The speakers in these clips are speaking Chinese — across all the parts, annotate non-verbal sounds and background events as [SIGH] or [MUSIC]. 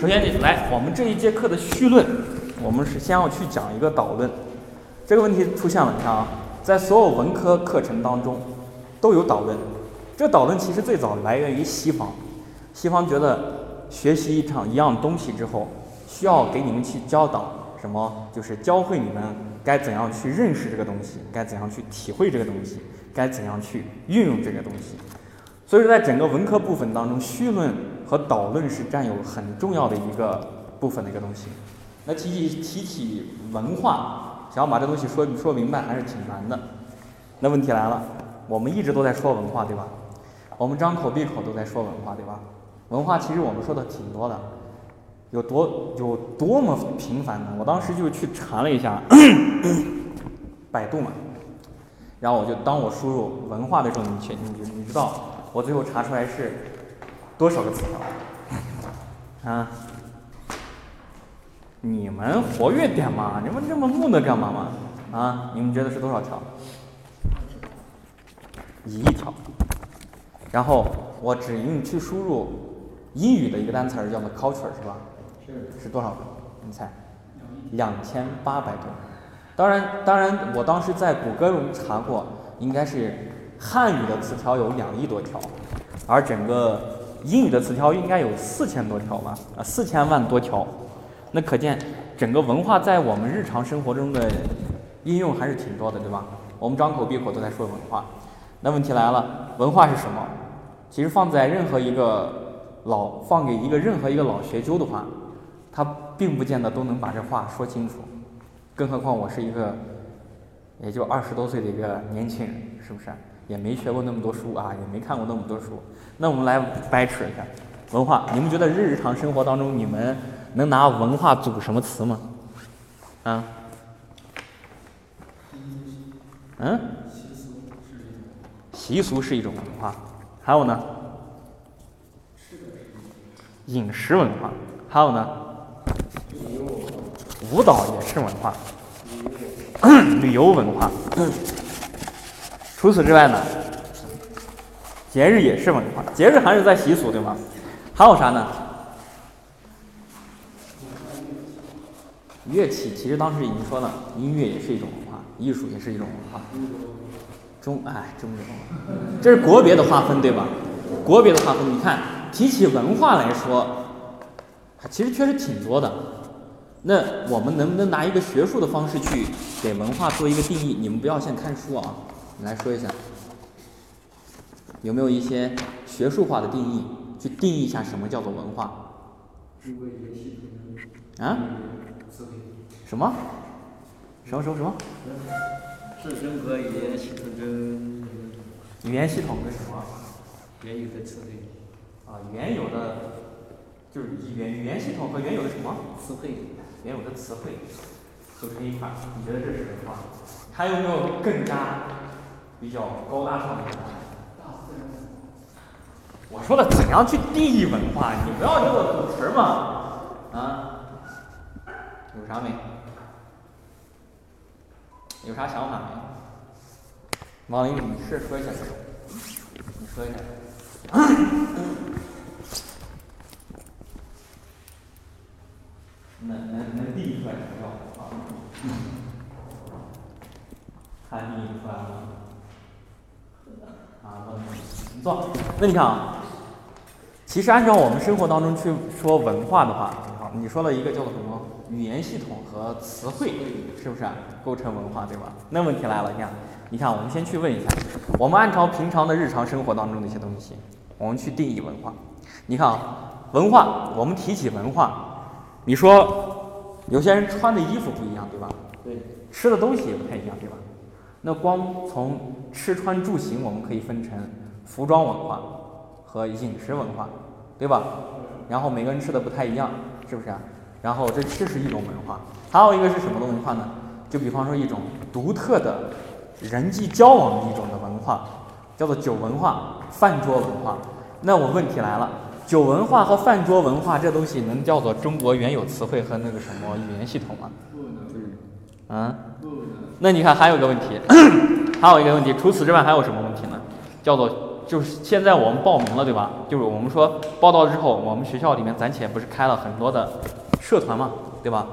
首先你来，我们这一节课的绪论，我们是先要去讲一个导论。这个问题出现了，你看啊，在所有文科课程当中都有导论。这导论其实最早来源于西方，西方觉得学习一场一样东西之后，需要给你们去教导什么，就是教会你们该怎样去认识这个东西，该怎样去体会这个东西，该怎样去运用这个东西。所以说，在整个文科部分当中，绪论和导论是占有很重要的一个部分的一个东西。那提起提起文化，想要把这东西说说明白，还是挺难的。那问题来了，我们一直都在说文化，对吧？我们张口闭口都在说文化，对吧？文化其实我们说的挺多的，有多有多么频繁呢？我当时就去查了一下百度嘛，然后我就当我输入文化的时候，你你你知道我最后查出来是多少个词条啊？你们活跃点嘛！你们这么木讷干嘛嘛？啊？你们觉得是多少条？一亿条。然后我只用去输入英语的一个单词儿叫做 culture 是吧？是。是多少个？你猜？两千八百多。当然，当然，我当时在谷歌中查过，应该是汉语的词条有两亿多条，而整个英语的词条应该有四千多条吧？啊，四千万多条。那可见整个文化在我们日常生活中的应用还是挺多的，对吧？我们张口闭口都在说文化。那问题来了，文化是什么？其实放在任何一个老放给一个任何一个老学究的话，他并不见得都能把这话说清楚。更何况我是一个也就二十多岁的一个年轻人，是不是？也没学过那么多书啊，也没看过那么多书。那我们来掰扯一下文化。你们觉得日常生活当中你们能拿文化组什么词吗？啊？嗯？习俗是一种文化，还有呢？饮食文化，还有呢？舞蹈也是文化，[COUGHS] 旅游文化。除此之外呢？节日也是文化，节日还是在习俗对吗？还有啥呢？乐器其实当时已经说了，音乐也是一种文化，艺术也是一种文化。中哎，中国，这是国别的划分对吧？国别的划分，你看提起文化来说，其实确实挺多的。那我们能不能拿一个学术的方式去给文化做一个定义？你们不要先看书啊，你来说一下，有没有一些学术化的定义，去定义一下什么叫做文化？啊？什么？什么什么什么？是任何语言系统跟语言系统跟什么？原有的词汇。啊，原有的就是语言语言系统和原有的什么？词汇。原有的词汇组成一块儿，你觉得这是文化？还有没有更加比较高大上的文化？我说的怎样去定义文化？你不要给我组词儿嘛！啊？有啥没？有啥想法没？王林，你是说一下，你说一下。嗯 [COUGHS] 能能能定义出来什么叫文化？还定义出来吗？啊，你坐。那你看啊，其实按照我们生活当中去说文化的话，你好，你说了一个叫做什么语言系统和词汇，是不是构成文化，对吧？那问题来了，你看，你看，我们先去问一下，我们按照平常的日常生活当中的一些东西，我们去定义文化。你看啊，文化，我们提起文化。你说，有些人穿的衣服不一样，对吧？对。吃的东西也不太一样，对吧？那光从吃穿住行，我们可以分成服装文化和饮食文化，对吧？然后每个人吃的不太一样，是不是啊？然后这吃是一种文化，还有一个是什么的文化呢？就比方说一种独特的人际交往的一种的文化，叫做酒文化、饭桌文化。那我问题来了。酒文化和饭桌文化这东西能叫做中国原有词汇和那个什么语言系统吗？不能。嗯。那你看还有个问题，[COUGHS] 还有一个问题，除此之外还有什么问题呢？叫做就是现在我们报名了，对吧？就是我们说报到之后，我们学校里面暂且不是开了很多的社团嘛，对吧？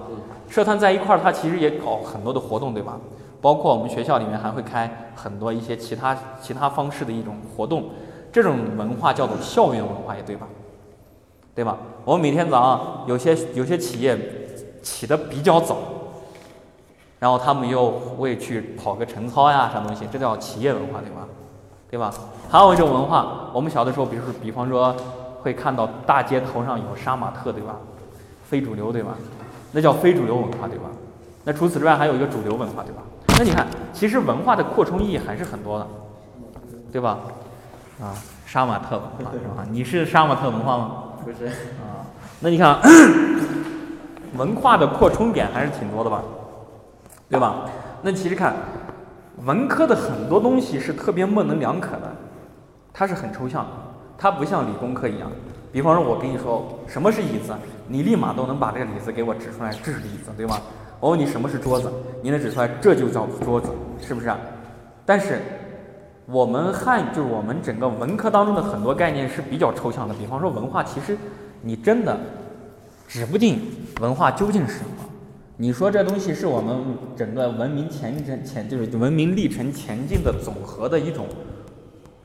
社团在一块儿，它其实也搞很多的活动，对吧？包括我们学校里面还会开很多一些其他其他方式的一种活动，这种文化叫做校园文化，也对吧？对吧？我们每天早上有些有些企业起得比较早，然后他们又会去跑个晨操呀，啥东西，这叫企业文化，对吧？对吧？还有一种文化，我们小的时候，比如说，比方说会看到大街头上有杀马特，对吧？非主流，对吧？那叫非主流文化，对吧？那除此之外，还有一个主流文化，对吧？那你看，其实文化的扩充意义还是很多的，对吧？啊，杀马特文化是吧？你是杀马特文化吗？不是，啊，那你看，[COUGHS] 文化的扩充点还是挺多的吧，对吧？那其实看文科的很多东西是特别模棱两可的，它是很抽象的，它不像理工科一样。比方说，我跟你说什么是椅子，你立马都能把这个椅子给我指出来，这是椅子，对吧？我问你什么是桌子，你能指出来，这就叫桌子，是不是？但是我们汉就是我们整个文科当中的很多概念是比较抽象的，比方说文化，其实你真的指不定文化究竟是什么。你说这东西是我们整个文明前进前就是文明历程前进的总和的一种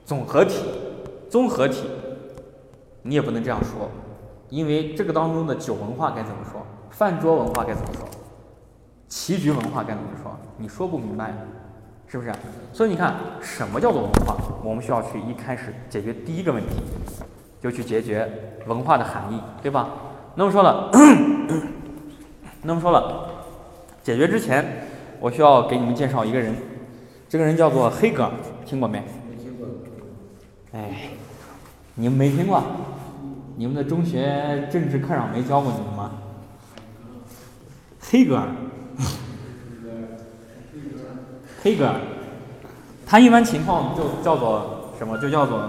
总合体、综合体，你也不能这样说，因为这个当中的酒文化该怎么说，饭桌文化该怎么说？棋局文化该怎么说？你说不明白，是不是？所以你看，什么叫做文化？我们需要去一开始解决第一个问题，就去解决文化的含义，对吧？那么说了，那么说了，解决之前，我需要给你们介绍一个人，这个人叫做黑格尔，听过没？没听过。哎，你们没听过？你们的中学政治课上没教过你们吗？黑格尔。黑格尔，他一般情况就叫做什么？就叫做，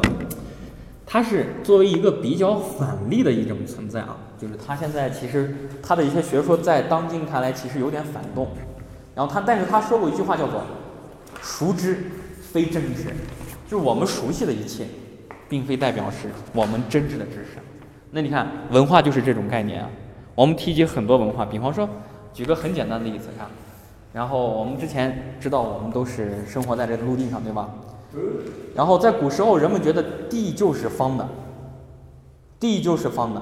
他是作为一个比较反例的一种存在啊，就是他现在其实他的一些学说在当今看来其实有点反动，然后他但是他说过一句话叫做“熟知非真知”，就是我们熟悉的一切，并非代表是我们真知的知识。那你看文化就是这种概念啊，我们提及很多文化，比方说举个很简单的例子看。然后我们之前知道，我们都是生活在这个陆地上，对吧？然后在古时候，人们觉得地就是方的，地就是方的，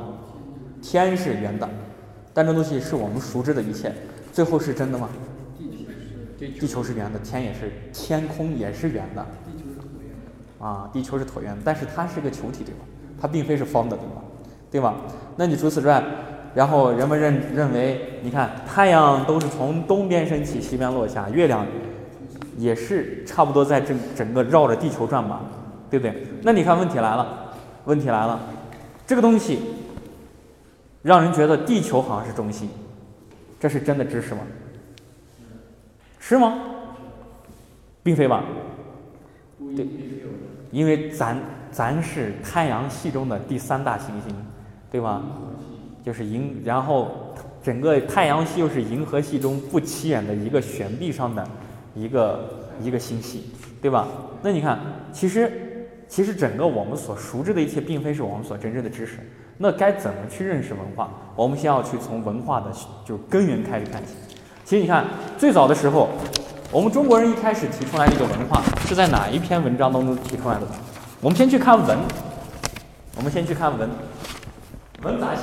天是圆的。但这东西是我们熟知的一切，最后是真的吗？地球是圆的，天也是，天空也是圆的。啊，地球是椭圆的，但是它是个球体，对吧？它并非是方的，对吧？对吧？那你除此之外？然后人们认认为，你看太阳都是从东边升起，西边落下，月亮也是差不多在这整个绕着地球转吧，对不对？那你看问题来了，问题来了，这个东西让人觉得地球好像是中心，这是真的知识吗？是吗？并非吧？对，因为咱咱是太阳系中的第三大行星，对吧？就是银，然后整个太阳系又是银河系中不起眼的一个悬臂上的一个一个星系，对吧？那你看，其实其实整个我们所熟知的一切，并非是我们所真正的知识。那该怎么去认识文化？我们先要去从文化的就根源开始看起。其实你看，最早的时候，我们中国人一开始提出来这个文化是在哪一篇文章当中提出来的？我们先去看文，我们先去看文，文咋写？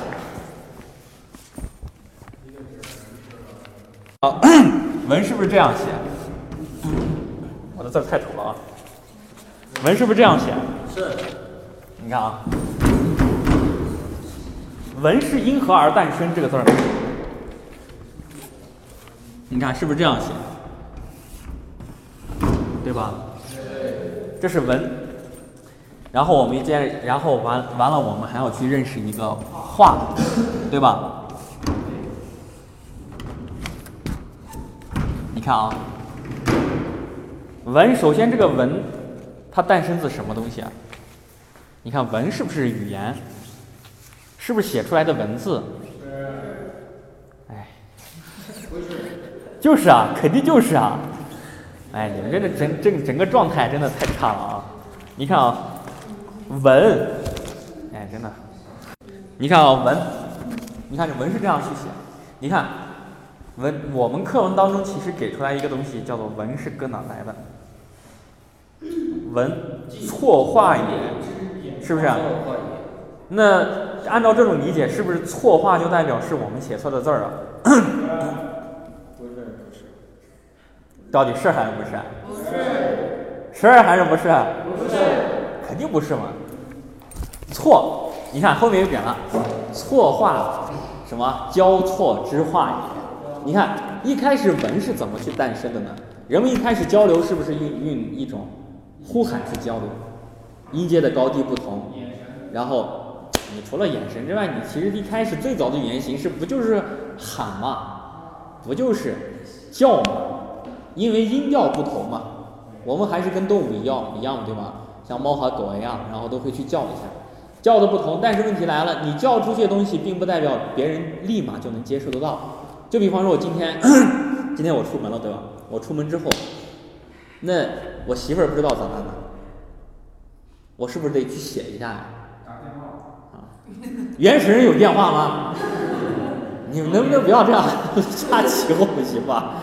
好，[COUGHS] 文是不是这样写？我的字太丑了啊！文是不是这样写？是。你看啊，文是因何而诞生这个字儿？你看是不是这样写？对吧？这是文。然后我们接，然后完完了，我们还要去认识一个画，对吧？你看啊，文首先这个文，它诞生自什么东西啊？你看文是不是语言？是不是写出来的文字？哎，就是啊，肯定就是啊。哎，你们这个整整整个状态真的太差了啊！你看啊，文，哎，真的，你看啊，文，你看这文是这样去写，你看文，我们课文当中其实给出来一个东西叫做文是搁哪来的？文错画也，是不是？那按照这种理解，是不是错画就代表是我们写错的字儿啊？不是，不是。到底是还是不是？不是。是还是不是？不是。肯定不是嘛。错，你看后面又点了，错画什么交错之画也。你看一开始文是怎么去诞生的呢？人们一开始交流是不是运运一种呼喊式交流？音阶的高低不同，然后。你除了眼神之外，你其实一开始最早的语言形式不就是喊吗？不就是叫吗？因为音调不同嘛。我们还是跟动物一样一样，对吗？像猫和狗一样，然后都会去叫一下，叫的不同。但是问题来了，你叫出去的东西，并不代表别人立马就能接受得到。就比方说，我今天 [COUGHS] 今天我出门了，对吧？我出门之后，那我媳妇儿不知道咋办呢？我是不是得去写一下呀？啊原始人有电话吗？[LAUGHS] 你们能不能不要这样 [LAUGHS] 瞎起哄行吧？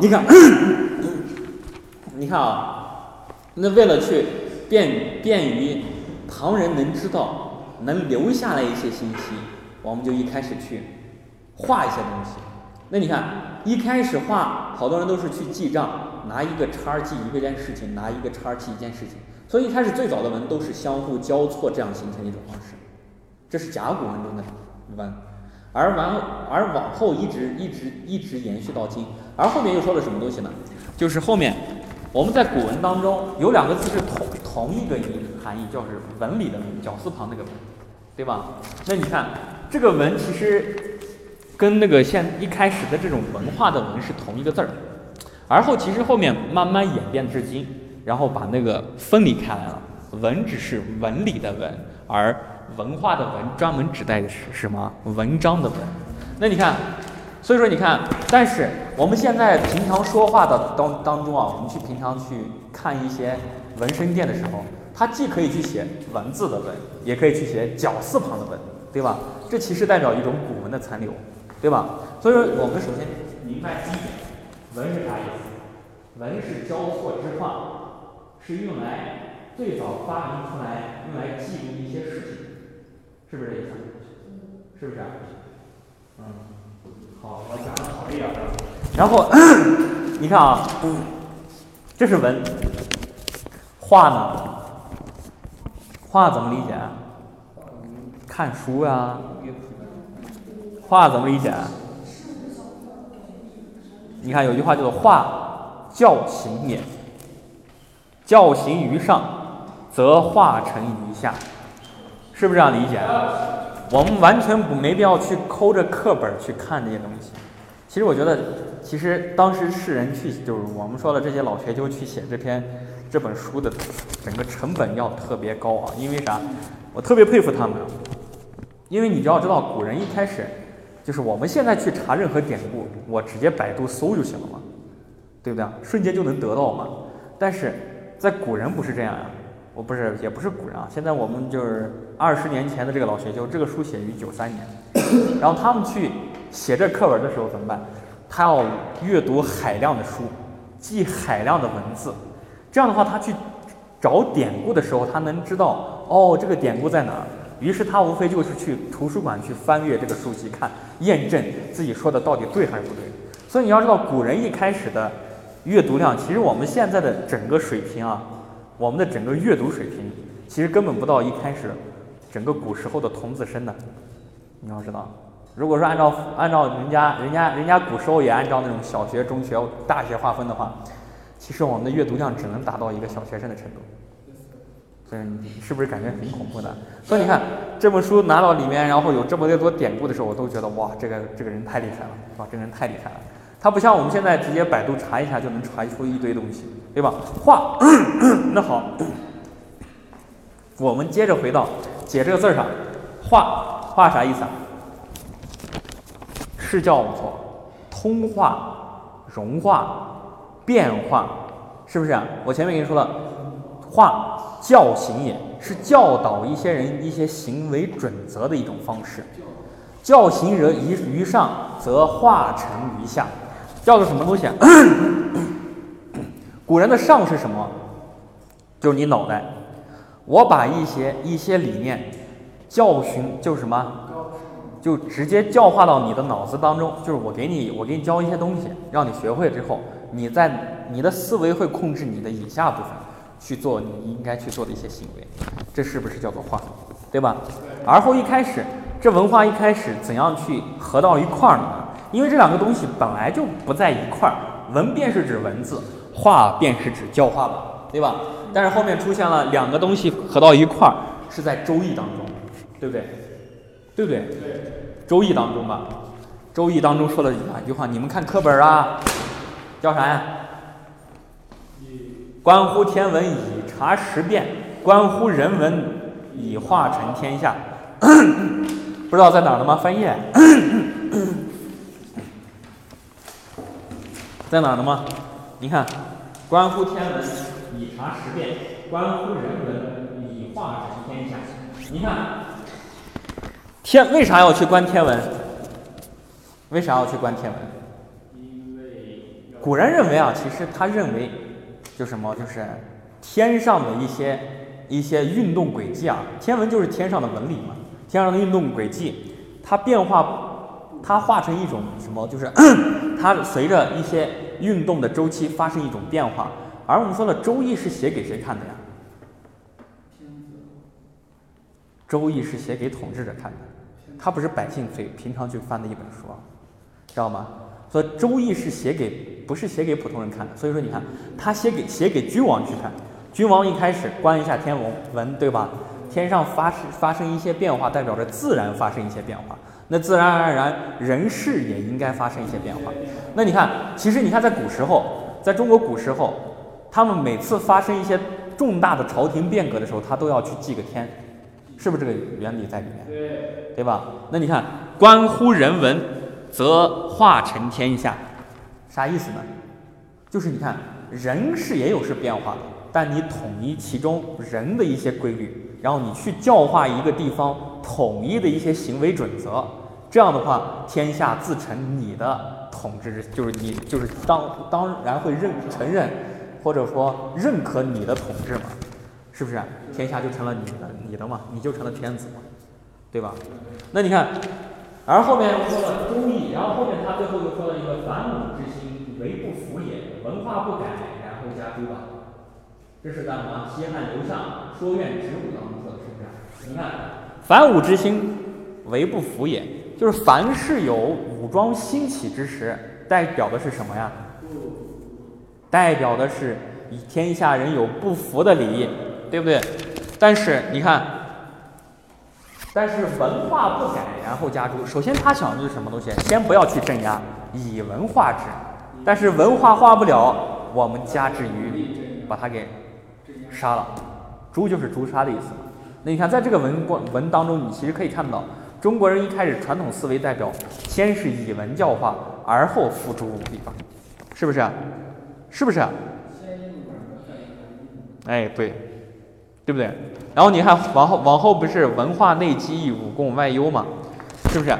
你看，[COUGHS] 你看啊，那为了去便便于旁人能知道，能留下来一些信息，我们就一开始去画一些东西。那你看，一开始画，好多人都是去记账，拿一个叉记一个件事情，拿一个叉记一件事情。所以一开始最早的文都是相互交错，这样形成一种方式。这是甲骨文中的文，而完而往后一直一直一直延续到今，而后面又说了什么东西呢？就是后面我们在古文当中有两个字是同同一个意含义，叫是文理的文，绞丝旁那个文，对吧？那你看这个文其实跟那个现一开始的这种文化的文是同一个字儿，而后其实后面慢慢演变至今，然后把那个分离开来了，文只是文理的文，而文化的文专门指代的是什么？文章的文。那你看，所以说你看，但是我们现在平常说话的当当中啊，我们去平常去看一些纹身店的时候，它既可以去写文字的文，也可以去写绞丝旁的文，对吧？这其实代表一种古文的残留，对吧？所以说我们首先明白第一点，文是啥意思？文是交错之画，是用来最早发明出来用来记录一些事情。是不是这意思？是不是？嗯，好，我讲的好一点的。[COUGHS] 然后你看啊，这是文，画呢？画怎么理解？看书呀。画怎么理解？你看有句话叫做“化教行也”，教行于上，则化成于下。是不是这样理解？我们完全不没必要去抠着课本去看这些东西。其实我觉得，其实当时世人去，就是我们说的这些老学究去写这篇这本书的整个成本要特别高啊。因为啥？我特别佩服他们。因为你只要知道，古人一开始就是我们现在去查任何典故，我直接百度搜就行了嘛，对不对？瞬间就能得到嘛。但是在古人不是这样呀。我不是，也不是古人啊。现在我们就是二十年前的这个老学究，这个书写于九三年，然后他们去写这课文的时候怎么办？他要阅读海量的书，记海量的文字，这样的话，他去找典故的时候，他能知道哦，这个典故在哪儿。于是他无非就是去图书馆去翻阅这个书籍，看验证自己说的到底对还是不对。所以你要知道，古人一开始的阅读量，其实我们现在的整个水平啊。我们的整个阅读水平，其实根本不到一开始整个古时候的童子身的。你要知道，如果说按照按照人家人家人家古时候也按照那种小学、中学、大学划分的话，其实我们的阅读量只能达到一个小学生的程度。所以你是不是感觉很恐怖呢？所以你看这本书拿到里面，然后有这么多典故的时候，我都觉得哇，这个这个人太厉害了，哇？这个人太厉害了。他不像我们现在直接百度查一下就能查出一堆东西，对吧？画，那好，我们接着回到解这个字儿上，画画啥意思啊？是叫做通化、融化、变化，是不是啊？我前面跟你说了，化教行也，是教导一些人一些行为准则的一种方式。教行人于于上，则化成于下。叫做什么东西啊？[COUGHS] 古人的上是什么？就是你脑袋。我把一些一些理念教训，就是什么？就直接教化到你的脑子当中。就是我给你，我给你教一些东西，让你学会之后，你在你的思维会控制你的以下部分去做你应该去做的一些行为。这是不是叫做化？对吧？而后一开始，这文化一开始怎样去合到一块儿呢？因为这两个东西本来就不在一块儿，文便是指文字，化便是指教化吧，对吧？但是后面出现了两个东西合到一块儿，是在《周易》当中，对不对？对不对？《周易》当中吧，《周易》当中说了哪句话？你们看课本啊，叫啥呀？关乎天文以察时变，关乎人文以化成天下。[COUGHS] 不知道在哪儿了吗？翻页。[COUGHS] 在哪儿呢吗？你看，关乎天文以察时变，关乎人文以化成天下。你看，天为啥要去观天文？为啥要去观天文？因为古人认为啊，其实他认为，就什么，就是天上的一些一些运动轨迹啊，天文就是天上的纹理嘛，天上的运动轨迹，它变化。它化成一种什么？就是 [COUGHS] 它随着一些运动的周期发生一种变化。而我们说的《周易》是写给谁看的呀？《周易》是写给统治者看的，它不是百姓最平常去翻的一本书，知道吗？所以《周易》是写给不是写给普通人看的。所以说，你看，他写给写给君王去看，君王一开始观一下天文文，对吧？天上发生发生一些变化，代表着自然发生一些变化。那自然而然，人事也应该发生一些变化。那你看，其实你看，在古时候，在中国古时候，他们每次发生一些重大的朝廷变革的时候，他都要去祭个天，是不是这个原理在里面？对，对吧？那你看，关乎人文，则化成天下，啥意思呢？就是你看，人是也有是变化的，但你统一其中人的一些规律，然后你去教化一个地方。统一的一些行为准则，这样的话，天下自成你的统治，就是你就是当当然会认承认，或者说认可你的统治嘛，是不是？天下就成了你的你的嘛，你就成了天子嘛，对吧？那你看，而后面又说了忠义，然后后面他最后又说了一个反武之心，为不服也，文化不改，然后加诸吧。这是干什么？西汉刘向说苑植物当中说的，是不是？你看。凡武之心，为不服也。就是凡是有武装兴起之时，代表的是什么呀？代表的是以天下人有不服的理，对不对？但是你看，但是文化不改，然后加诸。首先他想的是什么东西？先不要去镇压，以文化之。但是文化化不了，我们加之于，把它给杀了。诛就是诛杀的意思。那你看，在这个文文当中，你其实可以看到，中国人一开始传统思维代表，先是以文教化，而后付诸武力方，是不是？是不是？哎，对，对不对？然后你看，往后往后不是文化内积，武功外优嘛？是不是？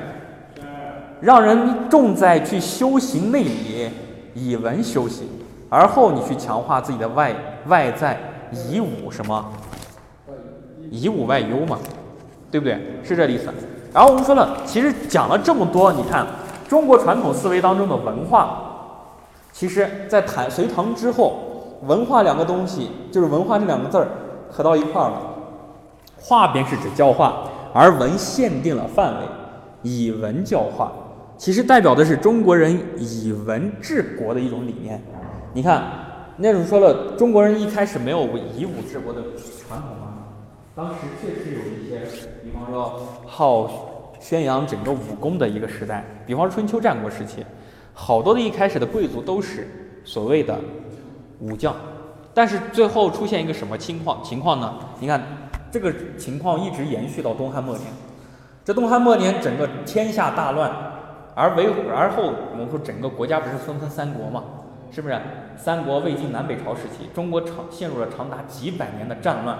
让人重在去修行内里，以文修行，而后你去强化自己的外外在，以武什么？以武外优嘛，对不对？是这意思。然后我们说了，其实讲了这么多，你看中国传统思维当中的文化，其实在唐隋唐之后，文化两个东西，就是文化这两个字儿合到一块儿了。化便是指教化，而文限定了范围，以文教化，其实代表的是中国人以文治国的一种理念。你看，那种说了，中国人一开始没有以武治国的传统吗？当时确实有一些，比方说好宣扬整个武功的一个时代，比方春秋战国时期，好多的一开始的贵族都是所谓的武将，但是最后出现一个什么情况情况呢？你看这个情况一直延续到东汉末年，这东汉末年整个天下大乱，而为而后我们说整个国家不是分分三国嘛，是不是？三国、魏晋南北朝时期，中国长陷入了长达几百年的战乱。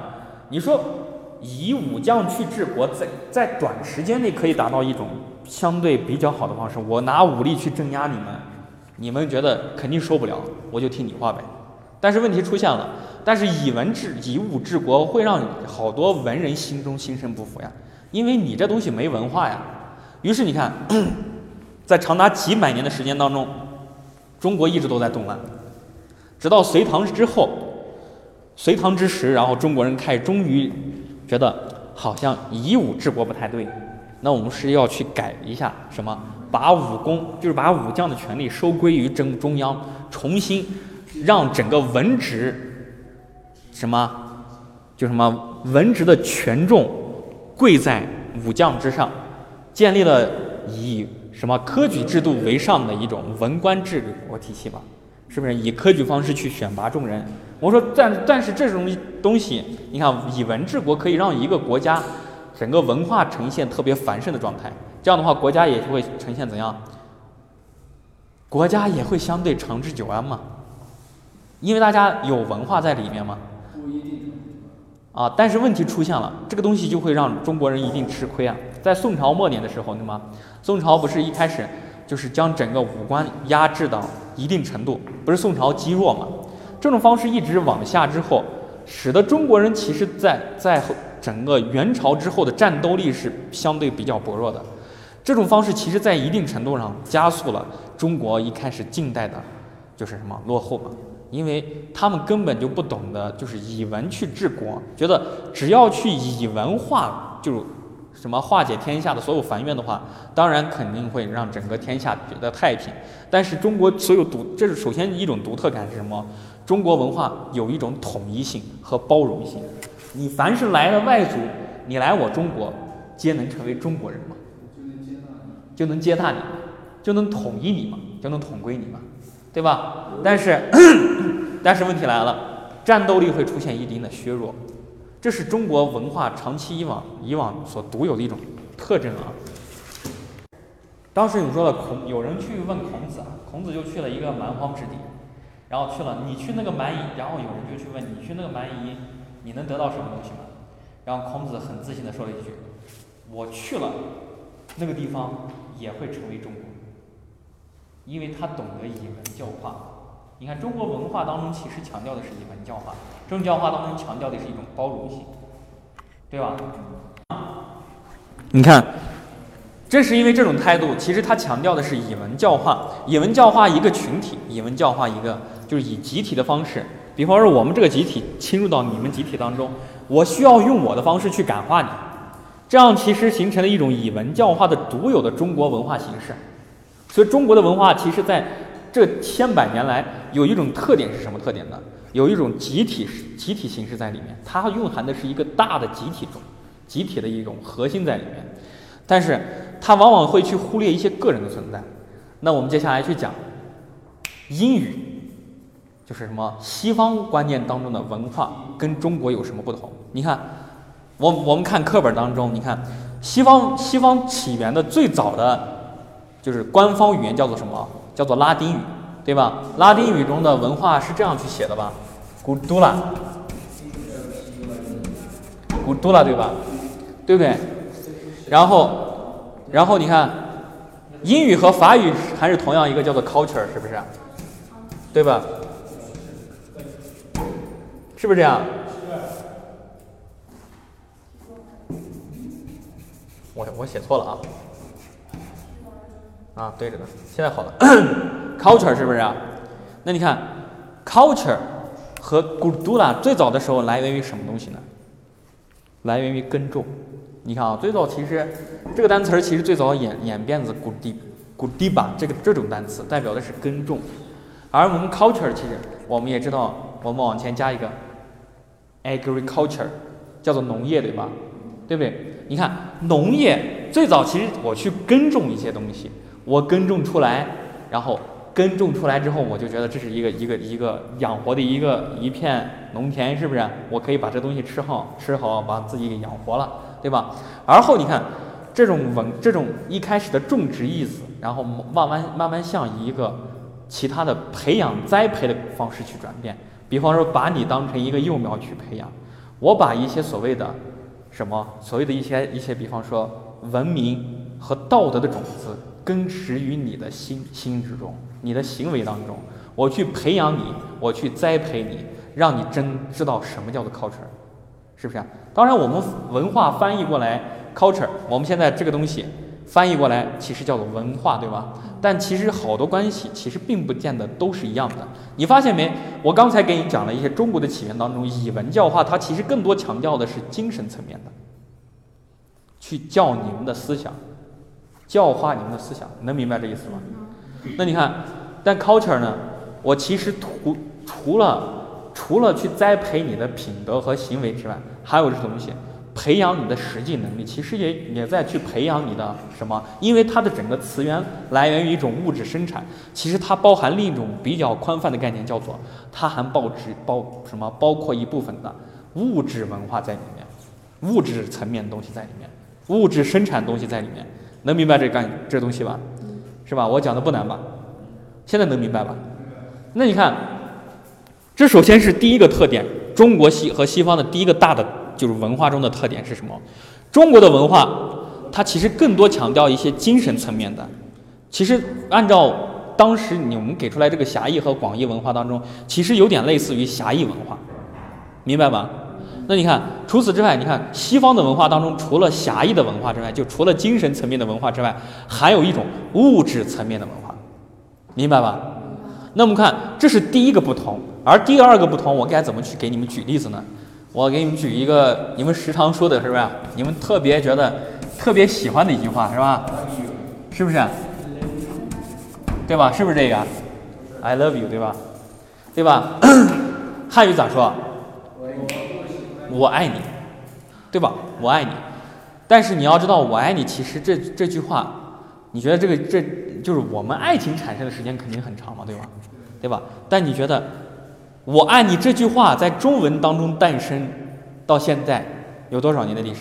你说以武将去治国，在在短时间内可以达到一种相对比较好的方式。我拿武力去镇压你们，你们觉得肯定受不了，我就听你话呗。但是问题出现了，但是以文治以武治国会让好多文人心中心生不服呀，因为你这东西没文化呀。于是你看，在长达几百年的时间当中，中国一直都在动乱，直到隋唐之后，隋唐之时，然后中国人开始终于觉得好像以武治国不太对，那我们是要去改一下什么，把武功就是把武将的权力收归于中中央，重新让整个文职什么就什么文职的权重贵在武将之上。建立了以什么科举制度为上的一种文官治国体系吧，是不是以科举方式去选拔众人？我说，但但是这种东西，你看以文治国可以让一个国家整个文化呈现特别繁盛的状态，这样的话国家也会呈现怎样？国家也会相对长治久安嘛，因为大家有文化在里面嘛。啊，但是问题出现了，这个东西就会让中国人一定吃亏啊。在宋朝末年的时候，对吗？宋朝不是一开始就是将整个武官压制到一定程度，不是宋朝积弱嘛？这种方式一直往下之后，使得中国人其实在在后整个元朝之后的战斗力是相对比较薄弱的。这种方式其实在一定程度上加速了中国一开始近代的，就是什么落后嘛？因为他们根本就不懂得就是以文去治国，觉得只要去以文化就。什么化解天下的所有烦怨的话，当然肯定会让整个天下觉得太平。但是中国所有独，这是首先一种独特感是什么？中国文化有一种统一性和包容性。你凡是来的外族，你来我中国，皆能成为中国人吗？就能接纳你，就能统一你嘛，就能统归你嘛，对吧？但是，[COUGHS] 但是问题来了，战斗力会出现一定的削弱。这是中国文化长期以往以往所独有的一种特征啊。当时你说了孔，有人去问孔子，孔子就去了一个蛮荒之地，然后去了，你去那个蛮夷，然后有人就去问你去那个蛮夷，你能得到什么东西吗？然后孔子很自信的说了一句：“我去了那个地方也会成为中国，因为他懂得以文教化。”你看，中国文化当中其实强调的是以文教化，这种教化当中强调的是一种包容性，对吧？你看，正是因为这种态度，其实它强调的是以文教化，以文教化一个群体，以文教化一个就是以集体的方式，比方说我们这个集体侵入到你们集体当中，我需要用我的方式去感化你，这样其实形成了一种以文教化的独有的中国文化形式。所以中国的文化其实在。这千百年来有一种特点是什么特点呢？有一种集体集体形式在里面，它蕴含的是一个大的集体中，集体的一种核心在里面，但是它往往会去忽略一些个人的存在。那我们接下来去讲英语，就是什么西方观念当中的文化跟中国有什么不同？你看，我我们看课本当中，你看西方西方起源的最早的就是官方语言叫做什么？叫做拉丁语，对吧？拉丁语中的文化是这样去写的吧？古都拉，古都拉，对吧？对不对？然后，然后你看，英语和法语还是同样一个叫做 culture，是不是？对吧？是不是这样？我我写错了啊。啊，对着呢，现在好了。[COUGHS] culture 是不是？那你看，culture 和 gudula 最早的时候来源于什么东西呢？来源于耕种。你看啊，最早其实这个单词儿其实最早演演变自 gudi gudiba 这个这种单词，代表的是耕种。而我们 culture 其实我们也知道，我们往前加一个 agriculture，叫做农业，对吧？对不对？你看农业最早其实我去耕种一些东西。我耕种出来，然后耕种出来之后，我就觉得这是一个一个一个养活的一个一片农田，是不是？我可以把这东西吃好，吃好把自己给养活了，对吧？而后你看，这种文这种一开始的种植意思，然后慢慢慢慢向一个其他的培养栽培的方式去转变。比方说，把你当成一个幼苗去培养，我把一些所谓的什么所谓的一些一些，比方说文明和道德的种子根植于你的心心之中，你的行为当中，我去培养你，我去栽培你，让你真知道什么叫做 culture，是不是啊？当然，我们文化翻译过来 culture，我们现在这个东西翻译过来其实叫做文化，对吧？但其实好多关系其实并不见得都是一样的。你发现没？我刚才给你讲了一些中国的起源当中，以文教化，它其实更多强调的是精神层面的，去教你们的思想，教化你们的思想，能明白这意思吗？那你看，但 culture 呢？我其实除除了除了去栽培你的品德和行为之外，还有这东西。培养你的实际能力，其实也也在去培养你的什么？因为它的整个词源来源于一种物质生产，其实它包含另一种比较宽泛的概念，叫做它含包质包什么？包括一部分的物质文化在里面，物质层面的东西在里面，物质生产东西在里面，能明白这干这东西吧？是吧？我讲的不难吧？现在能明白吧？那你看，这首先是第一个特点，中国西和西方的第一个大的。就是文化中的特点是什么？中国的文化，它其实更多强调一些精神层面的。其实按照当时你们给出来这个狭义和广义文化当中，其实有点类似于狭义文化，明白吧？那你看，除此之外，你看西方的文化当中，除了狭义的文化之外，就除了精神层面的文化之外，还有一种物质层面的文化，明白吧？那我们看，这是第一个不同，而第二个不同，我该怎么去给你们举例子呢？我给你们举一个你们时常说的是不是？你们特别觉得特别喜欢的一句话是吧？是不是？对吧？是不是这个？I love you，对吧？对吧？[COUGHS] 汉语咋说？我爱你，对吧？我爱你。但是你要知道，我爱你，其实这这句话，你觉得这个这就是我们爱情产生的时间肯定很长嘛，对吧？对吧？但你觉得？我爱你这句话在中文当中诞生，到现在有多少年的历史？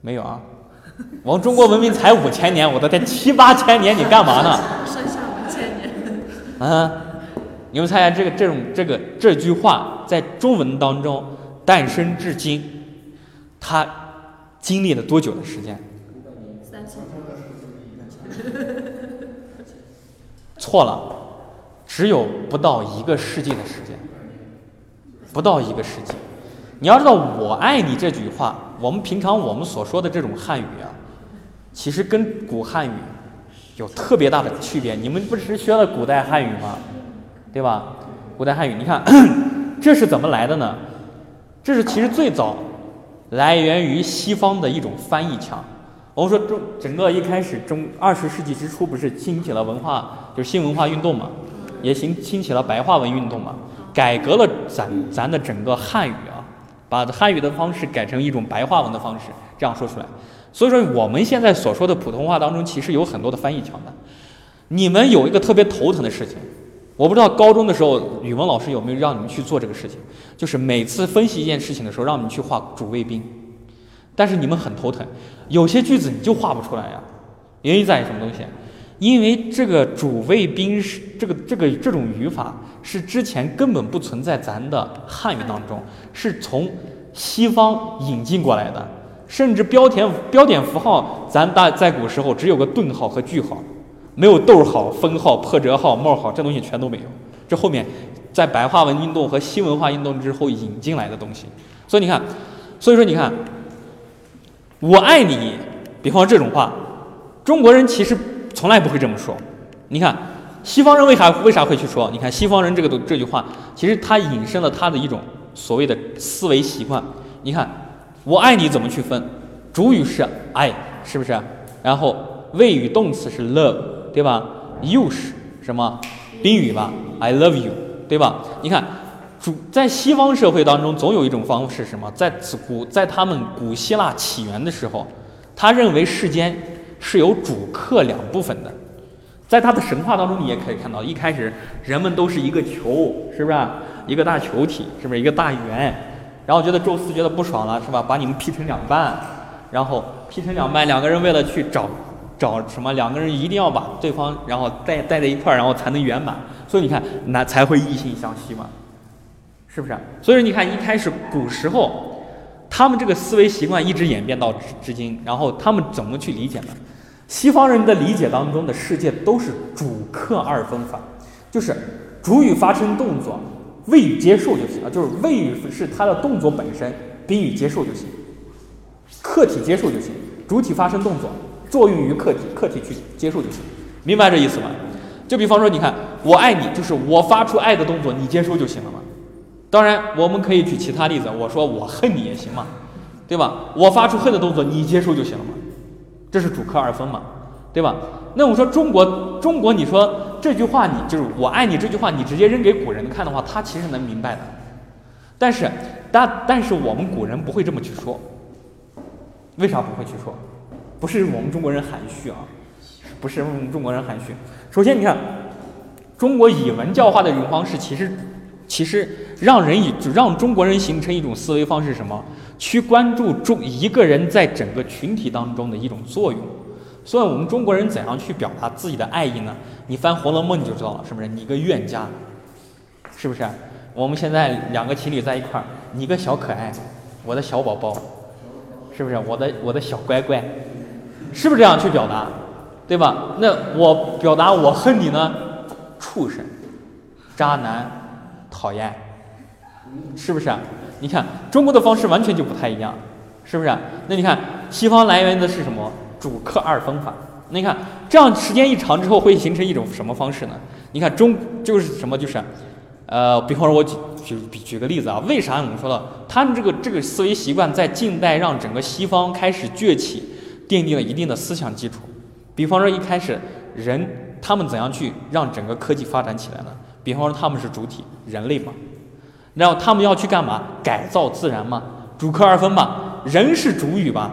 没有啊，我们中国文明才五千年，我的天，七八千年你干嘛呢？[LAUGHS] 剩下五千年。啊，你们猜下这个这种这个这句话在中文当中诞生至今，它经历了多久的时间？三千错了。只有不到一个世纪的时间，不到一个世纪。你要知道，“我爱你”这句话，我们平常我们所说的这种汉语啊，其实跟古汉语有特别大的区别。你们不是学了古代汉语吗？对吧？古代汉语，你看 [CLEARS THROAT] 这是怎么来的呢？这是其实最早来源于西方的一种翻译腔。我们说中整个一开始中二十世纪之初，不是兴起了文化，就是新文化运动嘛？也兴兴起了白话文运动嘛，改革了咱咱的整个汉语啊，把汉语的方式改成一种白话文的方式，这样说出来。所以说我们现在所说的普通话当中，其实有很多的翻译腔的。你们有一个特别头疼的事情，我不知道高中的时候语文老师有没有让你们去做这个事情，就是每次分析一件事情的时候，让你们去画主谓宾，但是你们很头疼，有些句子你就画不出来呀，原因在于什么东西？因为这个主谓宾是这个这个这种语法是之前根本不存在咱的汉语当中，是从西方引进过来的，甚至标点标点符号咱大在古时候只有个顿号和句号，没有逗号、分号、破折号、冒号，这东西全都没有。这后面在白话文运动和新文化运动之后引进来的东西。所以你看，所以说你看，我爱你，比方这种话，中国人其实。从来不会这么说，你看，西方人为啥为啥会去说？你看西方人这个都这句话，其实他引申了他的一种所谓的思维习惯。你看，我爱你怎么去分？主语是爱，是不是？然后谓语动词是 love，对吧？you 是什么？宾语吧，I love you，对吧？你看，主在西方社会当中，总有一种方式什么？在古在他们古希腊起源的时候，他认为世间。是有主客两部分的，在他的神话当中，你也可以看到，一开始人们都是一个球，是不是？一个大球体，是不是一个大圆？然后觉得宙斯觉得不爽了，是吧？把你们劈成两半，然后劈成两半，两个人为了去找找什么？两个人一定要把对方，然后带带在一块儿，然后才能圆满。所以你看，那才会异性相吸嘛，是不是？所以说你看一开始古时候，他们这个思维习惯一直演变到至至今，然后他们怎么去理解呢？西方人的理解当中的世界都是主客二分法，就是主语发生动作，谓语接受就行了，就是谓语是它的动作本身，宾语接受就行，客体接受就行，主体发生动作，作用于客体，客体去接受就行，明白这意思吗？就比方说，你看我爱你，就是我发出爱的动作，你接收就行了嘛。当然，我们可以举其他例子，我说我恨你也行嘛，对吧？我发出恨的动作，你接收就行了嘛。这是主客二分嘛，对吧？那我说中国，中国，你说这句话，你就是我爱你这句话，你直接扔给古人看的话，他其实能明白的。但是，但但是我们古人不会这么去说。为啥不会去说？不是我们中国人含蓄啊，不是我们中国人含蓄。首先，你看，中国以文教化的一种方式，其实其实让人以就让中国人形成一种思维方式，什么？去关注中一个人在整个群体当中的一种作用。所以，我们中国人怎样去表达自己的爱意呢？你翻《红楼梦》你就知道了，是不是？你个怨家，是不是？我们现在两个情侣在一块儿，你个小可爱，我的小宝宝，是不是？我的我的小乖乖，是不是这样去表达？对吧？那我表达我恨你呢？畜生，渣男，讨厌，是不是？你看中国的方式完全就不太一样，是不是？那你看西方来源的是什么？主客二分法。那你看这样时间一长之后会形成一种什么方式呢？你看中就是什么？就是呃，比方说我举举举个例子啊，为啥我们说了他们这个这个思维习惯在近代让整个西方开始崛起，奠定了一定的思想基础。比方说一开始人他们怎样去让整个科技发展起来呢？比方说他们是主体，人类嘛。然后他们要去干嘛？改造自然嘛，主客二分嘛。人是主语吧，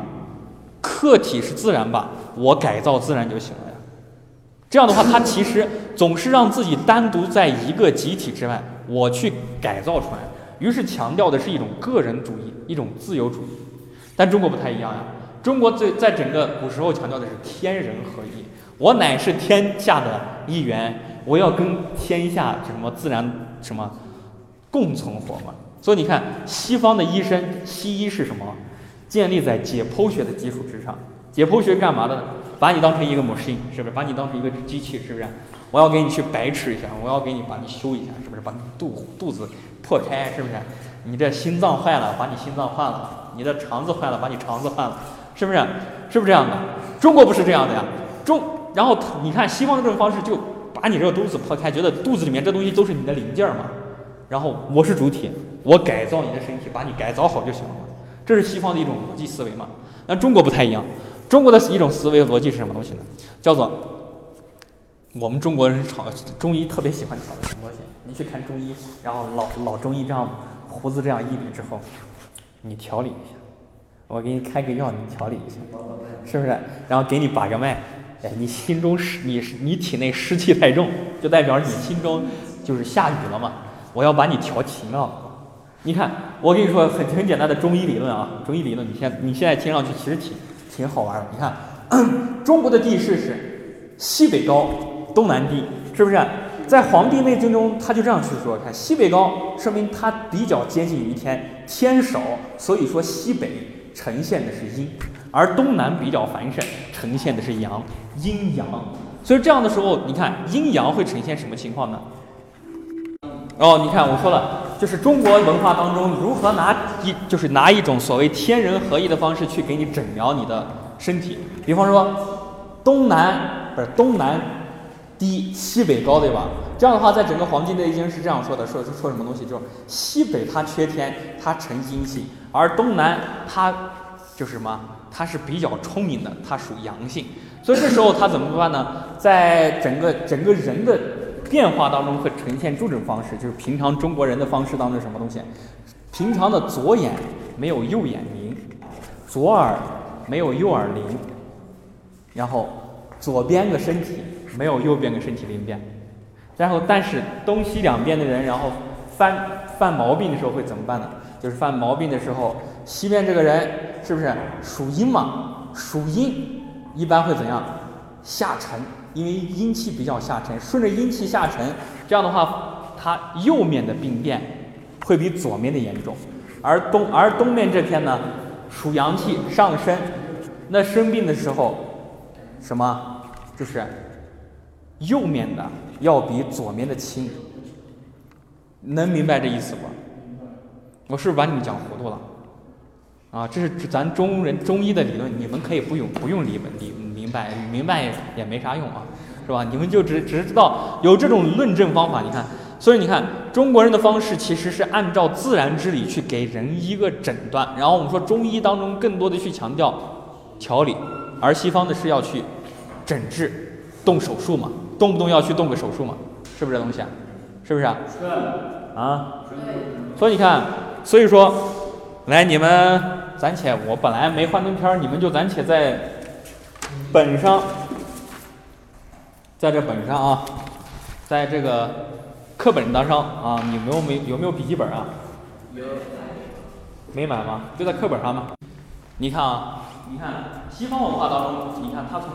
客体是自然吧，我改造自然就行了呀。这样的话，他其实总是让自己单独在一个集体之外，我去改造出来。于是强调的是一种个人主义，一种自由主义。但中国不太一样呀，中国最在整个古时候强调的是天人合一，我乃是天下的一员，我要跟天下什么自然什么。共存活嘛，所以你看，西方的医生，西医是什么？建立在解剖学的基础之上。解剖学干嘛的？把你当成一个 machine，是不是？把你当成一个机器，是不是？我要给你去白痴一下，我要给你把你修一下，是不是？把你肚肚子破开，是不是？你这心脏坏了，把你心脏换了；你的肠子坏了，把你肠子换了，是不是？是不是这样的？中国不是这样的呀。中，然后你看西方的这种方式，就把你这个肚子破开，觉得肚子里面这东西都是你的零件嘛。然后我是主体，我改造你的身体，把你改造好就行了嘛。这是西方的一种逻辑思维嘛。那中国不太一样，中国的一种思维逻辑是什么东西呢？叫做我们中国人炒中医特别喜欢炒的什么东西？你去看中医，然后老老中医这样胡子这样一捋之后，你调理一下，我给你开个药，你调理一下，是不是？然后给你把个脉，哎，你心中湿，你你体内湿气太重，就代表你心中就是下雨了嘛。我要把你调晴了，你看，我跟你说很很简单的中医理论啊，中医理论，你现你现在听上去其实挺挺好玩的。你看，[CLEARS THROAT] 中国的地势是西北高，东南低，是不是？在《黄帝内经》中，他就这样去说，看西北高，说明它比较接近于天，天少，所以说西北呈现的是阴，而东南比较繁盛，呈现的是阳，阴阳。所以这样的时候，你看阴阳会呈现什么情况呢？哦，你看我说了，就是中国文化当中如何拿一就是拿一种所谓天人合一的方式去给你诊疗你的身体。比方说，东南不是东南低，西北高，对吧？这样的话，在整个《黄帝内经》是这样说的，说说什么东西？就是西北它缺天，它成阴气，而东南它就是什么？它是比较聪明的，它属阳性。所以这时候它怎么办呢？在整个整个人的。变化当中会呈现这种方式，就是平常中国人的方式当中什么东西？平常的左眼没有右眼灵，左耳没有右耳灵，然后左边个身体没有右边个身体灵便，然后但是东西两边的人，然后犯犯毛病的时候会怎么办呢？就是犯毛病的时候，西边这个人是不是属阴嘛？属阴一般会怎样？下沉。因为阴气比较下沉，顺着阴气下沉，这样的话，它右面的病变会比左面的严重。而东而东面这篇呢，属阳气上升，那生病的时候，什么就是右面的要比左面的轻，能明白这意思不？我是不是把你们讲糊涂了？啊，这是咱中人中医的理论，你们可以不用不用理理明白，明白也没啥用啊，是吧？你们就只只是知道有这种论证方法，你看。所以你看，中国人的方式其实是按照自然之理去给人一个诊断，然后我们说中医当中更多的去强调调理，而西方的是要去诊治，动手术嘛，动不动要去动个手术嘛，是不是这东西啊？是不是啊？是啊。所以你看，所以说，来你们暂且，我本来没幻灯片儿，你们就暂且在本上，在这本上啊，在这个。课本当上啊，你没有没有没有笔记本啊？有。没买吗？就在课本上吗？你看啊，你看西方文化当中，你看他从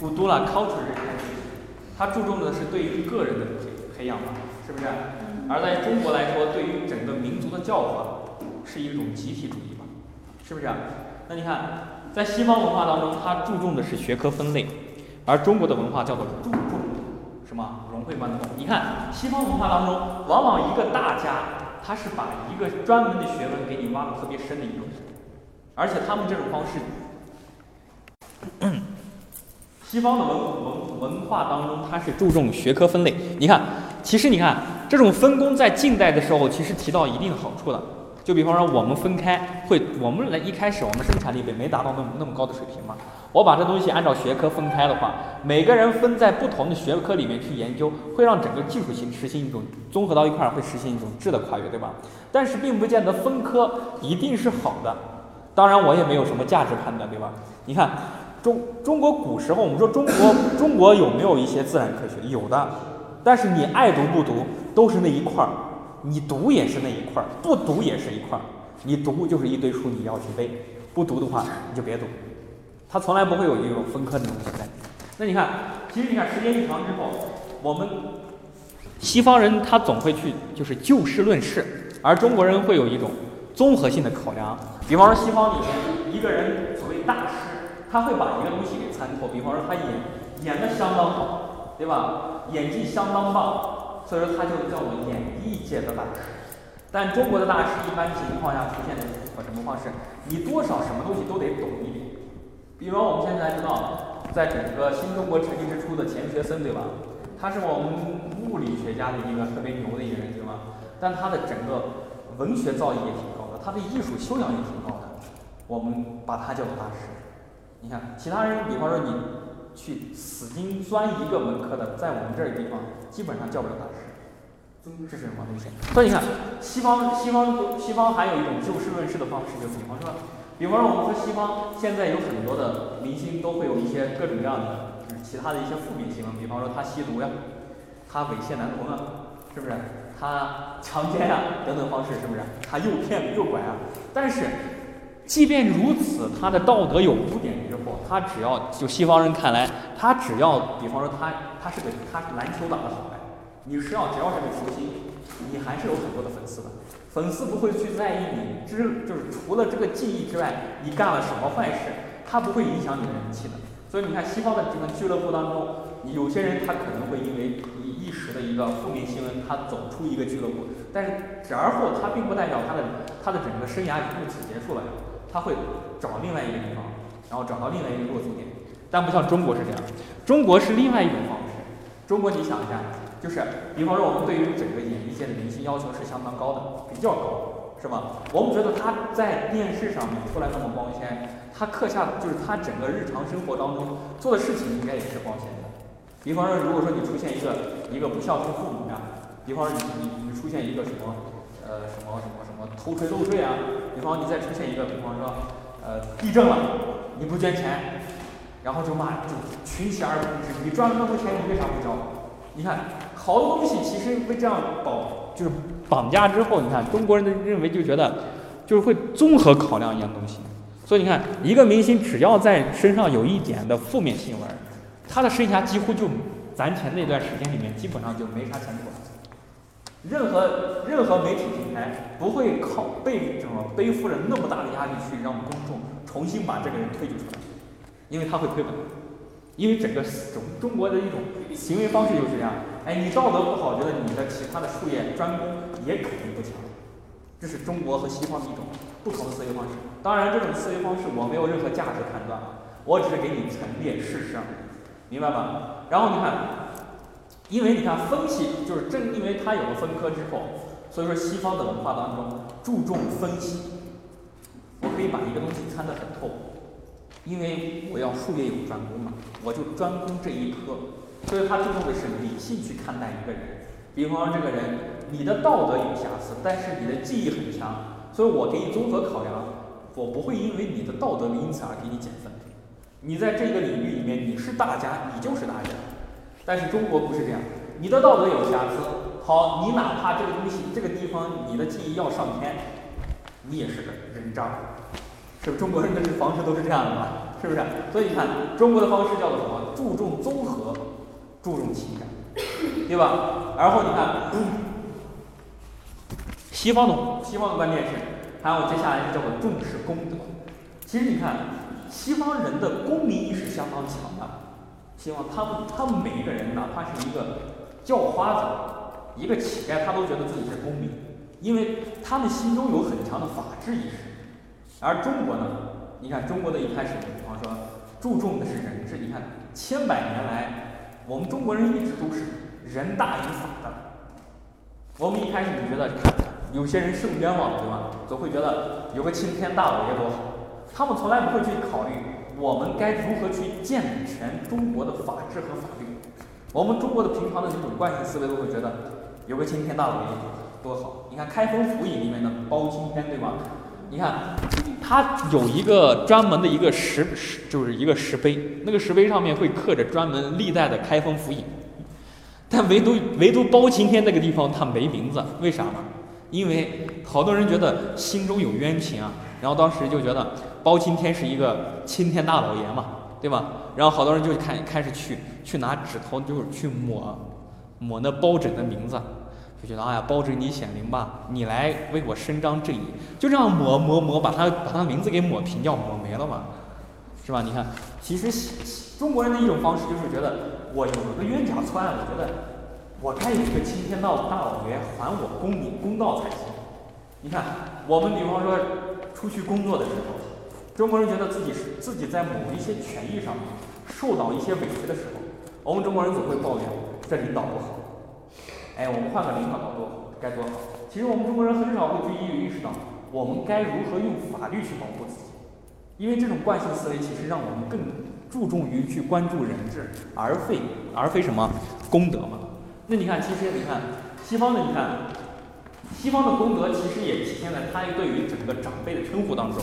古都了 culture 开始，他注重的是对于个人的培培养嘛，是不是？而在中国来说，对于整个民族的教化是一种集体主义吧，是不是啊？那你看，在西方文化当中，它注重的是学科分类，而中国的文化叫做注重什么？融会贯通，你看西方文化当中，往往一个大家，他是把一个专门的学问给你挖的特别深的一种，而且他们这种方式，西方的文文文化当中，它是注重学科分类。你看，其实你看这种分工在近代的时候，其实提到一定好处的。就比方说，我们分开会，我们来一开始我们生产力没没达到那么那么高的水平嘛。我把这东西按照学科分开的话，每个人分在不同的学科里面去研究，会让整个技术性实行一种综合到一块儿，会实行一种质的跨越，对吧？但是并不见得分科一定是好的。当然，我也没有什么价值判断，对吧？你看中中国古时候，我们说中国中国有没有一些自然科学？有的，但是你爱读不读都是那一块儿。你读也是那一块儿，不读也是一块儿。你读就是一堆书你要去背，不读的话你就别读。他从来不会有一种分科的东西在。那你看，其实你看时间一长之后，我们西方人他总会去就是就事论事，而中国人会有一种综合性的考量。比方说西方里面一个人所谓大师，他会把一个东西给参透。比方说他演演的相当好，对吧？演技相当棒。所以说，他就叫做演艺界的大师。但中国的大师一般情况下出现的什么方式？你多少什么东西都得懂一点。比方我们现在知道，在整个新中国成立之初的钱学森，对吧？他是我们物理学家的一个特别牛的一个人，对吗？但他的整个文学造诣也挺高的，他的艺术修养也挺高的。我们把他叫做大师。你看，其他人，比方说你。去死劲钻一个文科的，在我们这儿地方基本上叫不了大师，这是什么东西？所以你看，西方西方西方还有一种就事论事的方式，就比方说，比方说我们说西方现在有很多的明星都会有一些各种各样的，就是其他的一些负面新闻，比方说他吸毒呀，他猥亵男童啊，是不是？他强奸呀等等方式，是不是？他诱骗诱拐啊，但是。即便如此，他的道德有污点之后，他只要就西方人看来，他只要比方说他他是个他篮球打得好哎，你是要只要是个球星，你还是有很多的粉丝的，粉丝不会去在意你之就是除了这个技艺之外，你干了什么坏事，他不会影响你的人气的。所以你看西方的这个俱乐部当中，有些人他可能会因为你一时的一个负面新闻，他走出一个俱乐部，但是这而后他并不代表他的他的整个生涯就此结束了。他会找另外一个地方，然后找到另外一个落足点，但不像中国是这样，中国是另外一种方式。中国你想一下，就是比方说我们对于整个演艺界的明星要求是相当高的，比较高，是吧？我们觉得他在电视上面出来那么光鲜，他刻下就是他整个日常生活当中做的事情应该也是光鲜的。比方说，如果说你出现一个一个不孝顺父母呀，比方说你你你出现一个什么呃什么什么什么偷税漏税啊。比方你再出现一个，比方说，呃，地震了，你不捐钱，然后就骂，就群起而攻之。你赚了那么多钱，你为啥不交？你看，好多东西其实被这样绑，就是绑架之后，你看中国人的认为就觉得，就是会综合考量一样东西。所以你看，一个明星只要在身上有一点的负面新闻，他的生涯几乎就，咱前那段时间里面基本上就没啥前途了。任何任何媒体平台不会靠背什么背负着那么大的压力去让公众重新把这个人推举出来，因为他会推本，因为整个中中国的一种行为方式就是这样。哎，你道德不好，觉得你的其他的术业专攻也肯定不强。这是中国和西方的一种不同的思维方式。当然，这种思维方式我没有任何价值判断，我只是给你陈列事实，明白吗？然后你看，因为你看分析，就是正因为它有了分科之后，所以说西方的文化当中注重分析。我可以把一个东西参得很透，因为我要术业有专攻嘛，我就专攻这一科。所以他注重的是理性去看待一个人，比方说这个人，你的道德有瑕疵，但是你的技艺很强，所以我给你综合考量，我不会因为你的道德因此而给你减分。你在这个领域里面你是大家，你就是大家。但是中国不是这样，你的道德有瑕疵，好，你哪怕这个东西这个地方你的记忆要上天，你也是个人渣，是不？中国人的这方式都是这样的嘛，是不是？所以你看中国的方式叫做什么？注重综合。注重情感，对吧？然后你看，西方的西方的观念是，还有接下来是叫做重视功德。其实你看，西方人的公民意识相当强的，希望他们他们每一个人，哪怕是一个叫花子，一个乞丐，他都觉得自己是公民，因为他们心中有很强的法治意识。而中国呢，你看中国的一开始，比方说注重的是人治，你看千百年来。我们中国人一直都是人大于法的。我们一开始就觉得，有些人受冤枉，对吧？总会觉得有个青天大老爷多好。他们从来不会去考虑我们该如何去健全中国的法治和法律。我们中国的平常的这种惯性思维都会觉得有个青天大老爷多好。你看《开封府尹》里面的包青天，对吧？你看，他有一个专门的一个石石，就是一个石碑，那个石碑上面会刻着专门历代的开封府尹，但唯独唯独包青天那个地方他没名字，为啥呢？因为好多人觉得心中有冤情啊，然后当时就觉得包青天是一个青天大老爷嘛，对吧？然后好多人就开开始去去拿指头就是去抹抹那包拯的名字。就觉得哎呀，包拯你显灵吧，你来为我伸张正义，就这样抹抹抹，把他把他名字给抹平掉，抹没了嘛，是吧？你看，其实中国人的一种方式就是觉得我有个冤假错案，我觉得我该有一个青天大大老爷还我公理公道才行。你看，我们比方说出去工作的时候，中国人觉得自己是自己在某一些权益上受到一些委屈的时候，我们中国人总会抱怨这领导不好。哎，我们换个领导多好，该多好。其实我们中国人很少会去意识到，我们该如何用法律去保护自己。因为这种惯性思维，其实让我们更注重于去关注人治，而非而非什么功德嘛。那你看，其实你看西方的，你看西方的功德，其实也体现在他对于整个长辈的称呼当中。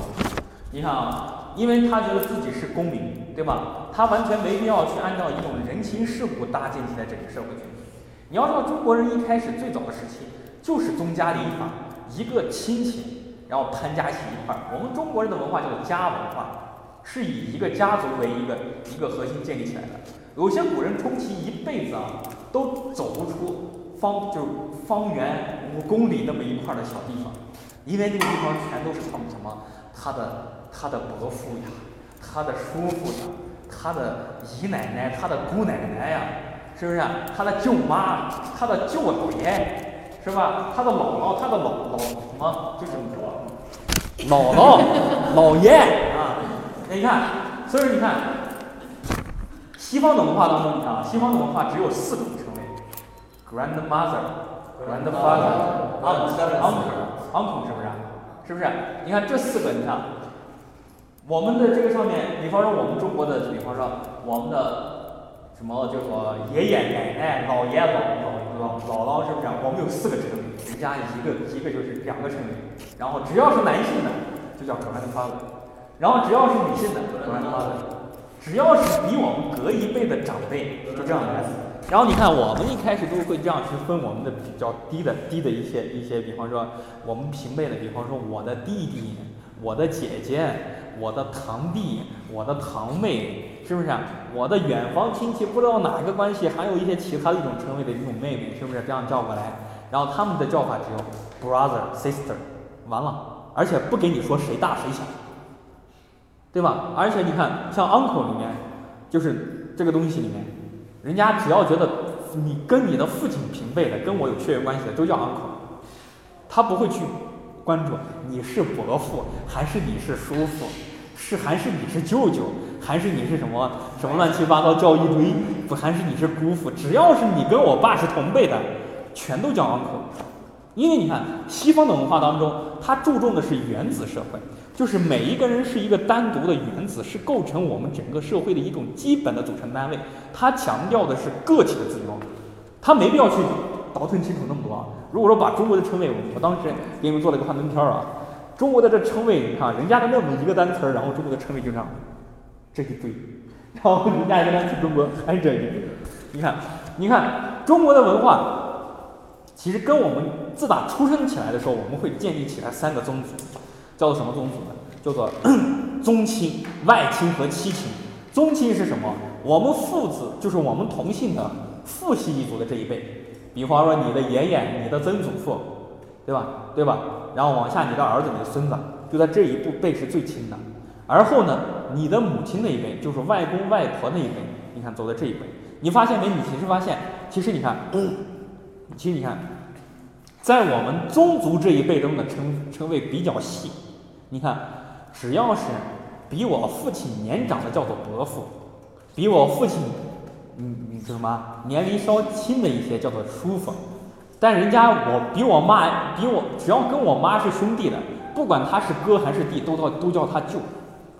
你看啊，因为他觉得自己是公民，对吧？他完全没必要去按照一种人情世故搭建起来整个社会群体。你要知道，中国人一开始最早的时期就是宗家礼法，一个亲戚，然后潘家起一块儿。我们中国人的文化叫做家文化，是以一个家族为一个一个核心建立起来的。有些古人充其一辈子啊，都走不出方就是方圆五公里那么一块的小地方，因为那个地方全都是他们什么他的他的伯父呀，他的叔父呀，他的姨奶奶，他的姑奶奶呀。是不是？他的舅妈，他的舅姥爷，是吧？他的姥姥，他的老老什么？就是姥姥、姥爷啊！你看，所以说你看，西方的文化当中，你看啊，西方的文化只有四种：grandmother、grandfather、uncle、uncle，是不是？是不是？你看这四个，你看，我们的这个上面，比方说我们中国的，比方说我们的。什么叫做爷爷奶奶、姥爷姥姥、姥姥是不是？我们有四个称谓，人家一个一个就是两个称谓。然后只要是男性的，就叫 grandfather；然后只要是女性的，grandmother；只要是比我们隔一辈的长辈，就这样来。然后你看，我们一开始都会这样去分我们的比较低的低的一些一些，比方说我们平辈的，比方说我的弟弟、我的姐姐、我的堂弟、我的堂妹。是不是？我的远房亲戚不知道哪个关系，还有一些其他的一种称谓的一种妹妹，是不是这样叫过来？然后他们的叫法只有 brother sister，完了，而且不给你说谁大谁小，对吧？而且你看，像 uncle 里面，就是这个东西里面，人家只要觉得你跟你的父亲平辈的，跟我有血缘关系的，都叫 uncle，他不会去关注你是伯父还是你是叔父，是还是你是舅舅，还是你是什么什么乱七八糟叫一堆，不还是你是姑父，只要是你跟我爸是同辈的，全都叫 uncle。因为你看西方的文化当中，它注重的是原子社会，就是每一个人是一个单独的原子，是构成我们整个社会的一种基本的组成单位。它强调的是个体的自由，它没必要去倒腾清楚那么多啊。如果说把中国的称谓，我当时给你们做了一个幻灯片儿啊，中国的这称谓，你看人家的那么一个单词儿，然后中国的称谓就这样，这一堆，然后人家一个单词中国还这一堆，你看，你看中国的文化，其实跟我们自打出生起来的时候，我们会建立起来三个宗族，叫做什么宗族呢？叫做 [COUGHS] 宗亲、外亲和戚亲。宗亲是什么？我们父子就是我们同姓的父系一族的这一辈。比方说你的爷爷、你的曾祖父，对吧？对吧？然后往下你的儿子、你的孙子，就在这一步辈是最亲的。而后呢，你的母亲那一辈，就是外公外婆那一辈，你看走在这一辈，你发现没？你其实发现，其实你看，其实你看，在我们宗族这一辈中的称称谓比较细。你看，只要是比我父亲年长的叫做伯父，比我父亲。嗯，嗯，叫什么？年龄稍轻的一些叫做叔父，但人家我比我妈比我只要跟我妈是兄弟的，不管他是哥还是弟，都叫都叫他舅，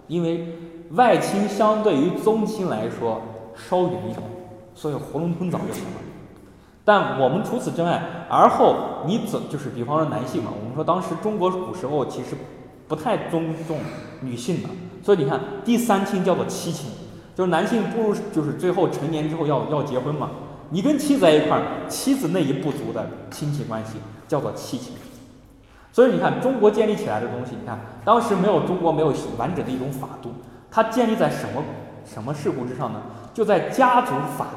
因为外亲相对于宗亲来说稍远一点，所以囫囵吞枣就行了。但我们除此之外，而后你怎就是比方说男性嘛，我们说当时中国古时候其实不太尊重女性的，所以你看第三亲叫做妻亲。就是男性步入，就是最后成年之后要要结婚嘛，你跟妻子在一块儿，妻子那一部族的亲戚关系叫做妻亲。所以你看，中国建立起来的东西，你看当时没有中国没有完整的一种法度，它建立在什么什么事故之上呢？就在家族法，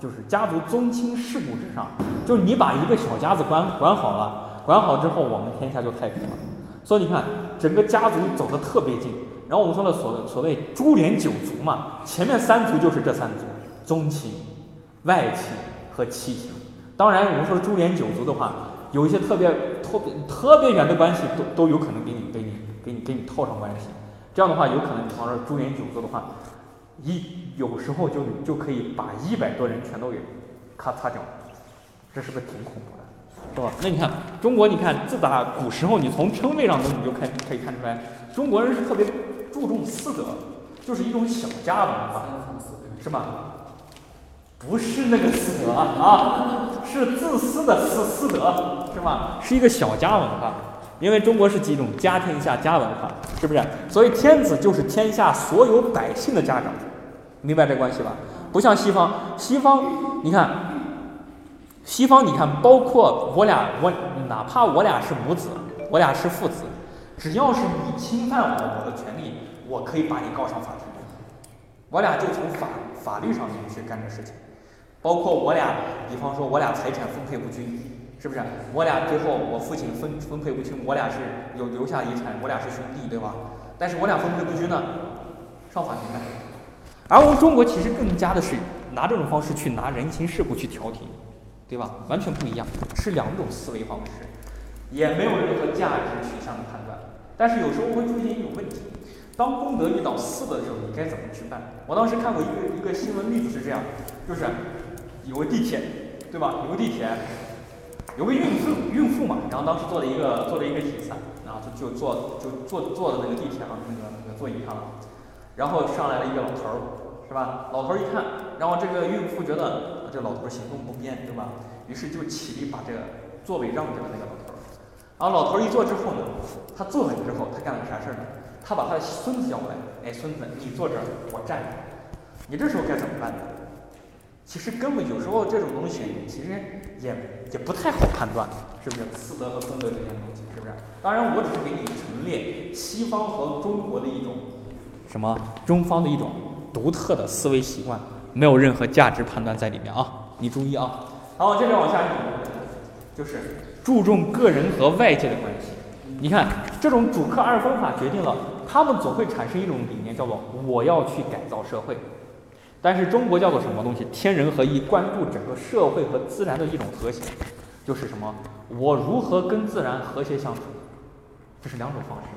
就是家族宗亲事故之上。就是你把一个小家子管管好了，管好之后，我们天下就太平了。所以你看，整个家族走得特别近。然后我们说的所所谓株连九族嘛，前面三族就是这三族：宗亲、外戚和戚亲。当然，我们说株连九族的话，有一些特别特别特别远的关系，都都有可能给你给你给你给你套上关系。这样的话，有可能比方说株连九族的话，一有时候就就可以把一百多人全都给咔嚓掉，这是不是挺恐怖的？是吧？那你看中国，你看自打古时候，你从称谓上头你就看可以看出来，中国人是特别。注重私德，就是一种小家文化，是吧？不是那个私德啊，是自私的私私德，是吧？是一个小家文化，因为中国是几种家天下家文化，是不是？所以天子就是天下所有百姓的家长，明白这关系吧？不像西方，西方你看，西方你看，包括我俩，我哪怕我俩是母子，我俩是父子。只要是你侵犯我我的权利，我可以把你告上法庭。我俩就从法法律上面去干这事情，包括我俩，比方说我俩财产分配不均，是不是？我俩最后我父亲分分配不清，我俩是有留下遗产，我俩是兄弟，对吧？但是我俩分配不均呢，上法庭呗。而我们中国其实更加的是拿这种方式去拿人情世故去调停，对吧？完全不一样，是两种思维方式，也没有任何价值取向的判断。但是有时候会出现一种问题，当公德遇到私德的时候，你该怎么去办？我当时看过一个一个新闻例子是这样，就是有个地铁，对吧？有个地铁，有个孕妇孕妇嘛，然后当时坐了一个坐了一个椅子，然后就就坐就坐坐的那个地铁上那个那个座椅上了，然后上来了一个老头儿，是吧？老头儿一看，然后这个孕妇觉得这老头行动不便，对吧？于是就起立把这个座位让给了那个老头儿。然后老头儿一坐之后呢，他坐稳之后，他干了个啥事儿呢？他把他的孙子叫过来，哎，孙子，你坐这儿，我站着。你这时候该怎么办呢？其实根本有时候这种东西，其实也也不太好判断，是不是？私德和公德之间的东西，是不是？当然，我只是给你陈列西方和中国的一种什么中方的一种独特的思维习惯，没有任何价值判断在里面啊！你注意啊！好，接着往下一就是注重个人和外界的关系。你看，这种主客二分法决定了他们总会产生一种理念，叫做我要去改造社会。但是中国叫做什么东西？天人合一，关注整个社会和自然的一种和谐，就是什么？我如何跟自然和谐相处？这是两种方式，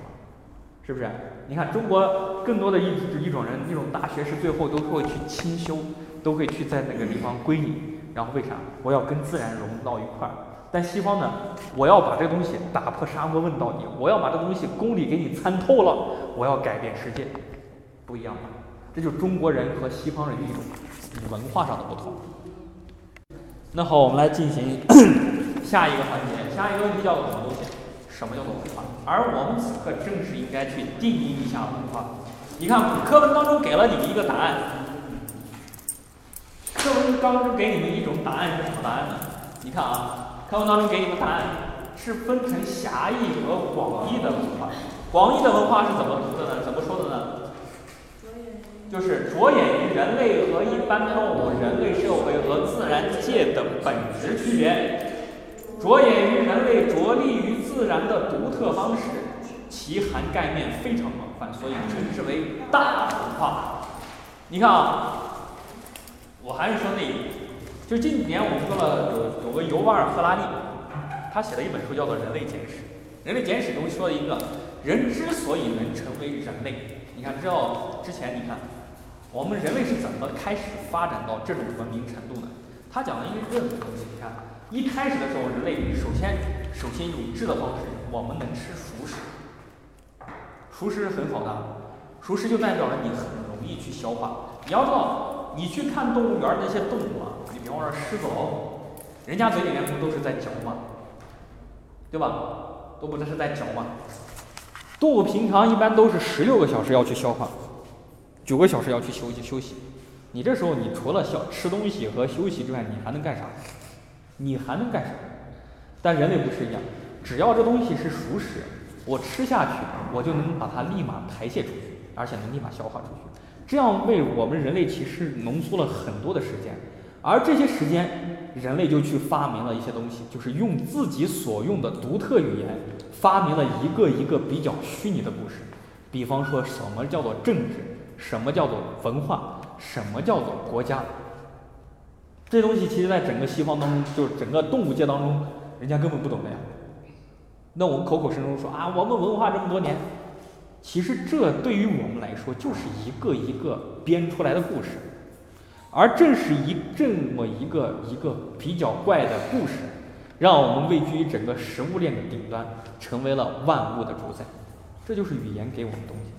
是不是？你看中国更多的一一种人，一种大学士最后都会去清修，都会去在那个地方归隐，然后为啥？我要跟自然融到一块儿。但西方呢？我要把这个东西打破砂锅问到底，我要把这个东西公理给你参透了，我要改变世界，不一样吧？这就是中国人和西方人的一种文化上的不同。那好，我们来进行下一个环节，下一个问题叫做什么东西？什么叫做文化？而我们此刻正是应该去定义一下文化。你看，课文当中给了你们一个答案，课文当中给你们一种答案是什么答案呢？你看啊，课文当中给你们答案是分成狭义和广义的文化。广义的文化是怎么读的呢？怎么说的呢？就是着眼于人类和一般动物、人类社会和自然界的本质区别，着眼于人类着力于自然的独特方式，其涵盖面非常广泛，所以称之为大文化。你看啊，我还是说那一点，就近几年我们说了有有个尤瓦尔·赫拉利，他写了一本书叫做《人类简史》，《人类简史》中说了一个人之所以能成为人类，你看，知道之前你看。我们人类是怎么开始发展到这种文明程度呢？他讲了一个任何东西，你看，一开始的时候，人类首先首先用制的方式，我们能吃熟食，熟食是很好的，熟食就代表着你很容易去消化。你要知道，你去看动物园那些动物啊，你比方说狮子、老虎，人家嘴里面不都是在嚼吗？对吧？都不都是在嚼吗？动物平常一般都是十六个小时要去消化。九个小时要去休息休息，你这时候你除了消吃东西和休息之外，你还能干啥？你还能干什么？但人类不是一样，只要这东西是熟食，我吃下去，我就能把它立马排泄出去，而且能立马消化出去。这样为我们人类其实浓缩了很多的时间，而这些时间，人类就去发明了一些东西，就是用自己所用的独特语言，发明了一个一个比较虚拟的故事。比方说什么叫做政治？什么叫做文化？什么叫做国家？这东西其实，在整个西方当中，就是整个动物界当中，人家根本不懂的呀。那我们口口声声说啊，我们文化这么多年，其实这对于我们来说，就是一个一个编出来的故事。而正是一这么一个一个比较怪的故事，让我们位居于整个食物链的顶端，成为了万物的主宰。这就是语言给我们东西。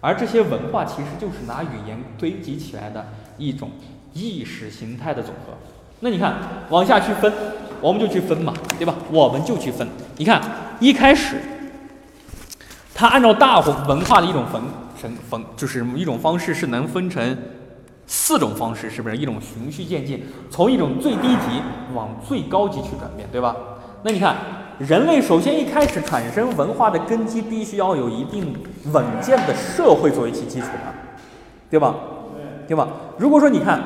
而这些文化其实就是拿语言堆积起来的一种意识形态的总和。那你看，往下去分，我们就去分嘛，对吧？我们就去分。你看，一开始，它按照大文化的一种分成分，就是一种方式是能分成四种方式，是不是？一种循序渐进，从一种最低级往最高级去转变，对吧？那你看。人类首先一开始产生文化的根基，必须要有一定稳健的社会作为其基础的，对吧？对吧？如果说你看，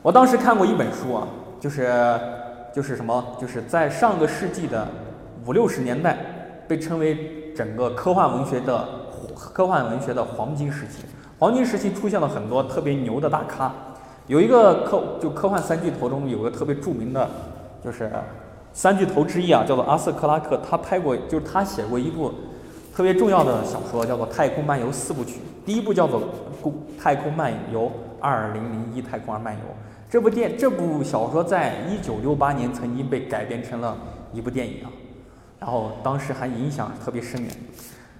我当时看过一本书啊，就是就是什么，就是在上个世纪的五六十年代，被称为整个科幻文学的科幻文学的黄金时期。黄金时期出现了很多特别牛的大咖，有一个科就科幻三巨头中有个特别著名的，就是。三巨头之一啊，叫做阿瑟克拉克，他拍过，就是他写过一部特别重要的小说，叫做《太空漫游四部曲》。第一部叫做《太空漫游二零零一太空漫游》，这部电这部小说在一九六八年曾经被改编成了一部电影啊，然后当时还影响特别深远。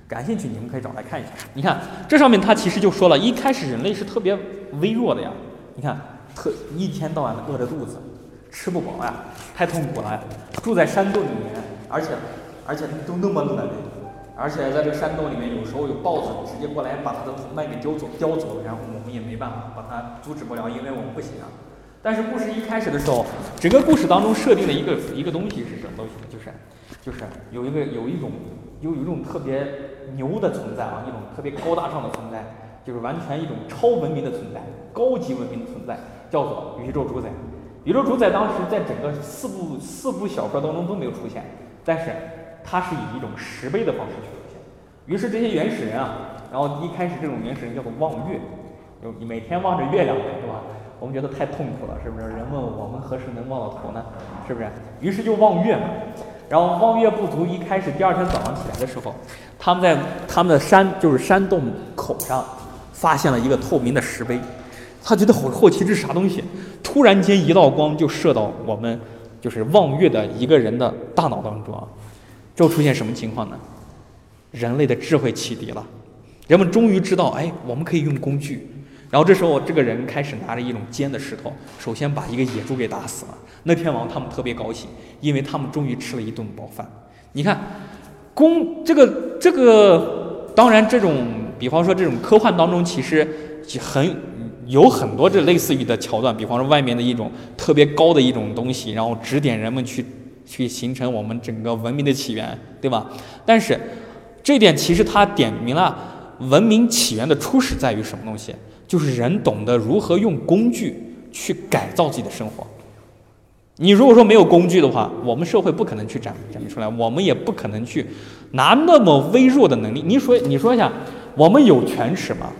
感兴趣你们可以找来看一下。你看这上面他其实就说了一开始人类是特别微弱的呀，你看特一天到晚的饿着肚子。吃不饱呀，太痛苦了呀！住在山洞里面，而且而且都那么冷，而且在这个山洞里面，有时候有豹子直接过来把他的同伴给叼走，叼走，然后我们也没办法把它阻止不了，因为我们不行啊。但是故事一开始的时候，整个故事当中设定了一个一个东西是什么东西？就是就是有一个有一种有有一种特别牛的存在啊，一种特别高大上的存在，就是完全一种超文明的存在，高级文明的存在，叫做宇宙主宰。宇宙主宰当时在整个四部四部小说当中都没有出现，但是它是以一种石碑的方式去出现。于是这些原始人啊，然后一开始这种原始人叫做望月，就每天望着月亮，对吧？我们觉得太痛苦了，是不是？人问我们何时能望到头呢？是不是？于是就望月嘛。然后望月不足一开始第二天早上起来的时候，他们在他们的山就是山洞口上发现了一个透明的石碑，他觉得好好奇这是啥东西。突然间一道光就射到我们就是望月的一个人的大脑当中啊，这会出现什么情况呢？人类的智慧启迪了，人们终于知道，哎，我们可以用工具。然后这时候，这个人开始拿着一种尖的石头，首先把一个野猪给打死了。那天王他们特别高兴，因为他们终于吃了一顿饱饭。你看，工这个这个，当然这种，比方说这种科幻当中，其实很有很多这类似于的桥段。比方说外面的一种特别高的一种东西，然后指点人们去去形成我们整个文明的起源，对吧？但是这点其实它点明了文明起源的初始在于什么东西？就是人懂得如何用工具去改造自己的生活。你如果说没有工具的话，我们社会不可能去展展明出来，我们也不可能去拿那么微弱的能力。你说，你说一下，我们有犬齿吗？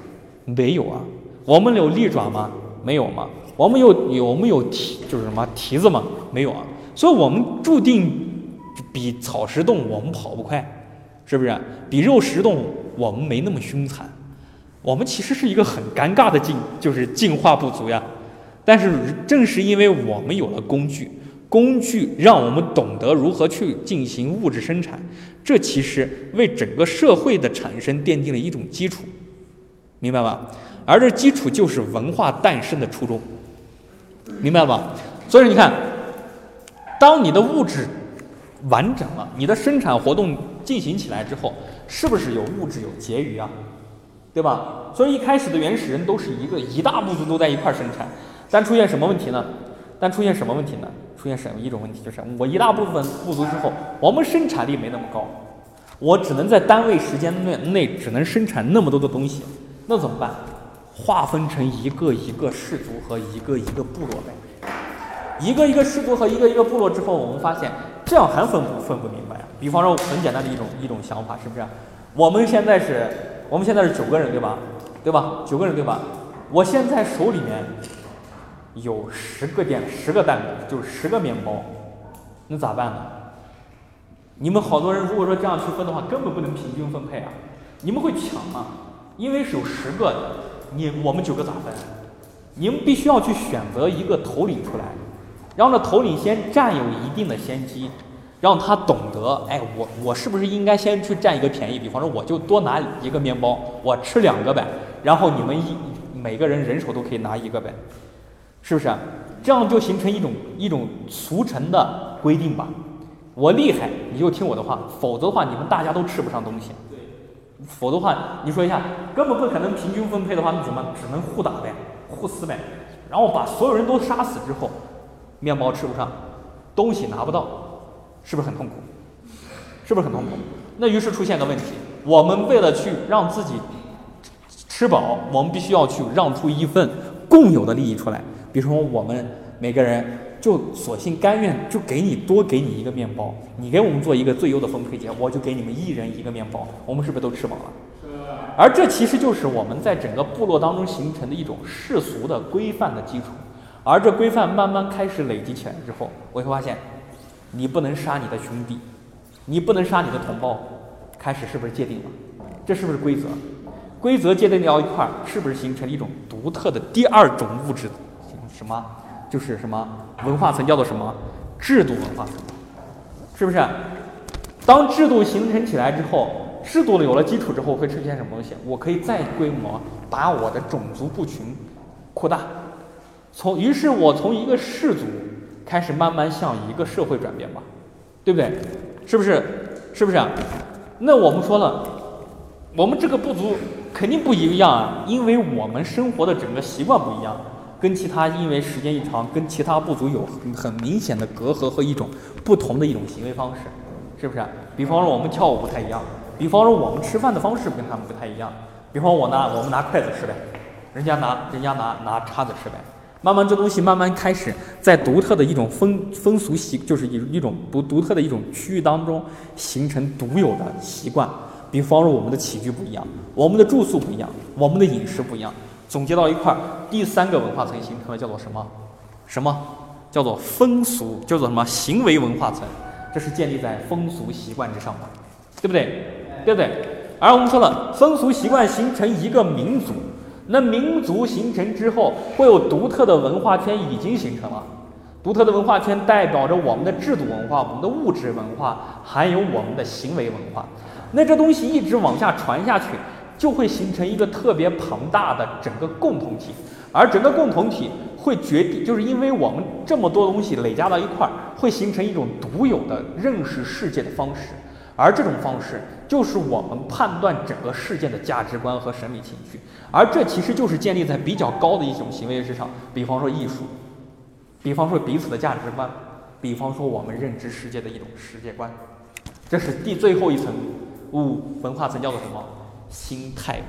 没有啊。我们有利爪吗？没有吗？我们有有我们有蹄就是什么蹄子吗？没有啊。所以我们注定比草食动物我们跑不快，是不是？比肉食动物我们没那么凶残。我们其实是一个很尴尬的进，就是进化不足呀。但是正是因为我们有了工具，工具让我们懂得如何去进行物质生产，这其实为整个社会的产生奠定了一种基础，明白吧？而这基础就是文化诞生的初衷，明白了吧？所以你看，当你的物质完整了，你的生产活动进行起来之后，是不是有物质有结余啊？对吧？所以一开始的原始人都是一个一大部族都在一块生产，但出现什么问题呢？但出现什么问题呢？出现什么一种问题？就是我一大部分部族之后，我们生产力没那么高，我只能在单位时间内内只能生产那么多的东西，那怎么办？划分成一个一个氏族和一个一个部落呗，一个一个氏族和一个一个部落之后，我们发现这样还分不分不明白啊？比方说很简单的一种一种想法，是不是？我们现在是。我们现在是九个人，对吧？对吧？九个人，对吧？我现在手里面有十个电，十个蛋饼，就是十个面包，那咋办呢？你们好多人如果说这样去分的话，根本不能平均分配啊！你们会抢吗？因为是有十个，你我们九个咋分？你们必须要去选择一个头领出来，让这头领先占有一定的先机。让他懂得，哎，我我是不是应该先去占一个便宜？比方说，我就多拿一个面包，我吃两个呗，然后你们一每个人人手都可以拿一个呗，是不是？这样就形成一种一种俗成的规定吧。我厉害，你就听我的话，否则的话，你们大家都吃不上东西。否则的话，你说一下，根本不可能平均分配的话，那怎么只能互打呗，互撕呗，然后把所有人都杀死之后，面包吃不上，东西拿不到。是不是很痛苦？是不是很痛苦？那于是出现个问题，我们为了去让自己吃饱，我们必须要去让出一份共有的利益出来。比如说，我们每个人就索性甘愿就给你多给你一个面包，你给我们做一个最优的分配节，我就给你们一人一个面包，我们是不是都吃饱了？而这其实就是我们在整个部落当中形成的一种世俗的规范的基础。而这规范慢慢开始累积起来之后，我会发现。你不能杀你的兄弟，你不能杀你的同胞，开始是不是界定了？这是不是规则？规则界定到一块儿，是不是形成一种独特的第二种物质？什么？就是什么文化层叫做什么？制度文化层，是不是？当制度形成起来之后，制度有了基础之后，会出现什么东西？我可以再规模把我的种族部群扩大，从于是我从一个氏族。开始慢慢向一个社会转变吧，对不对？是不是？是不是？那我们说了，我们这个部族肯定不一样啊，因为我们生活的整个习惯不一样，跟其他因为时间一长，跟其他部族有很很明显的隔阂和一种不同的一种行为方式，是不是？比方说我们跳舞不太一样，比方说我们吃饭的方式跟他们不太一样，比方我拿我们拿筷子吃呗，人家拿人家拿拿叉子吃呗。慢慢这东西慢慢开始在独特的一种风风俗习，就是一一种独独特的一种区域当中形成独有的习惯。比方说我们的起居不一样，我们的住宿不一样，我们的饮食不一样，总结到一块儿，第三个文化层形成了叫做什么？什么？叫做风俗，叫做什么？行为文化层，这是建立在风俗习惯之上的，对不对？对不对？而我们说了，风俗习惯形成一个民族，那民族形成之后，会有独特的文化圈已经形成了。独特的文化圈代表着我们的制度文化、我们的物质文化，还有我们的行为文化。那这东西一直往下传下去，就会形成一个特别庞大的整个共同体。而整个共同体会决定，就是因为我们这么多东西累加到一块儿，会形成一种独有的认识世界的方式。而这种方式，就是我们判断整个事件的价值观和审美情绪。而这其实就是建立在比较高的一种行为之上，比方说艺术。比方说彼此的价值观，比方说我们认知世界的一种世界观，这是第最后一层五文化层叫做什么？心态，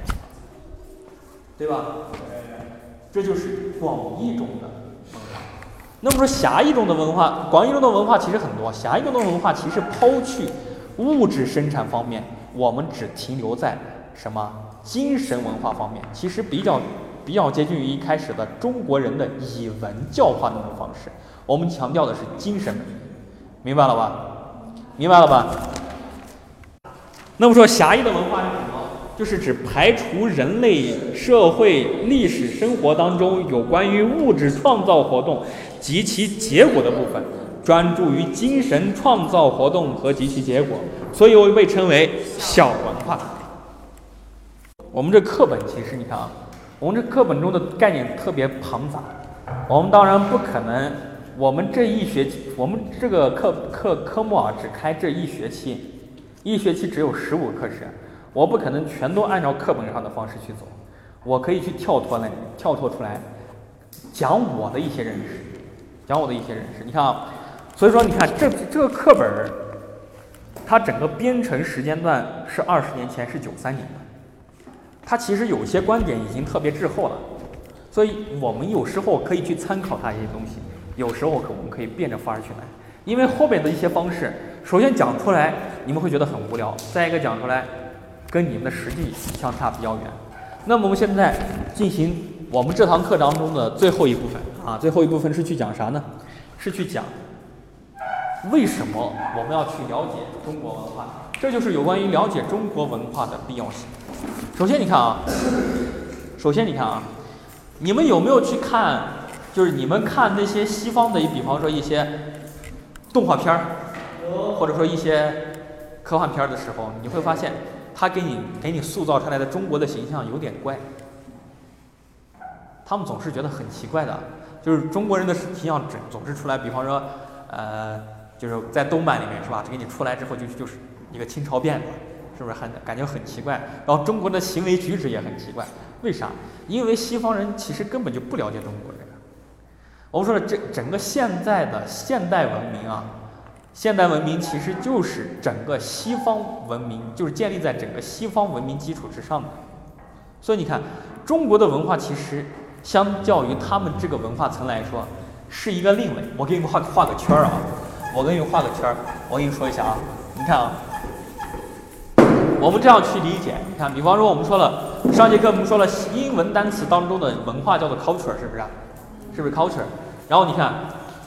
对吧？这就是广义中的文化。那么说狭义中的文化，广义中的文化其实很多，狭义中的文化其实抛去物质生产方面，我们只停留在什么精神文化方面，其实比较。比较接近于一开始的中国人的以文教化那种方式，我们强调的是精神，明白了吧？明白了吧？那么说狭义的文化是什么？就是指排除人类社会历史生活当中有关于物质创造活动及其结果的部分，专注于精神创造活动和及其结果，所以又被称为小文化。我们这课本其实你看啊。我们这课本中的概念特别庞杂，我们当然不可能，我们这一学期，我们这个课课科目啊，只开这一学期，一学期只有十五课时，我不可能全都按照课本上的方式去走，我可以去跳脱来，跳脱出来，讲我的一些认识，讲我的一些认识。你看啊，所以说你看这这个课本儿，它整个编成时间段是二十年前，是九三年的。它其实有些观点已经特别滞后了，所以我们有时候可以去参考它一些东西，有时候可我们可以变着法儿去来，因为后边的一些方式，首先讲出来你们会觉得很无聊，再一个讲出来跟你们的实际相差比较远。那么我们现在进行我们这堂课当中的最后一部分啊，最后一部分是去讲啥呢？是去讲为什么我们要去了解中国文化，这就是有关于了解中国文化的必要性。首先，你看啊，首先你看啊，你们有没有去看？就是你们看那些西方的，比方说一些动画片儿，或者说一些科幻片儿的时候，你会发现，他给你给你塑造出来的中国的形象有点怪。他们总是觉得很奇怪的，就是中国人的形象总总是出来，比方说，呃，就是在动漫里面是吧？给你出来之后就就是一个清朝辫子。是不是很感觉很奇怪？然后中国的行为举止也很奇怪，为啥？因为西方人其实根本就不了解中国人。我们说这整个现在的现代文明啊，现代文明其实就是整个西方文明，就是建立在整个西方文明基础之上的。所以你看，中国的文化其实相较于他们这个文化层来说，是一个另类。我给你们画画个圈儿啊，我给你画个圈儿，我给你说一下啊，你看啊。我们这样去理解，你看，比方说我们说了上节课我们说了英文单词当中的文化叫做 culture，是不是？是不是 culture？然后你看，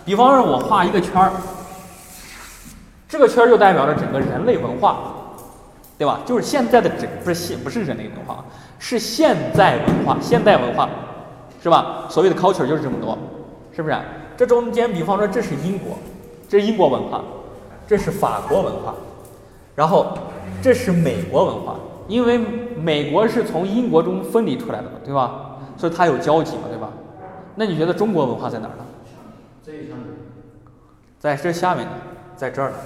比方说我画一个圈儿，这个圈儿就代表着整个人类文化，对吧？就是现在的整不是现不是人类文化，是现在文化，现代文化，是吧？所谓的 culture 就是这么多，是不是？这中间，比方说这是英国，这是英国文化，这是法国文化，然后。这是美国文化，因为美国是从英国中分离出来的嘛，对吧？所以它有交集嘛，对吧？那你觉得中国文化在哪儿呢？这一层，在这下面呢，在这儿呢。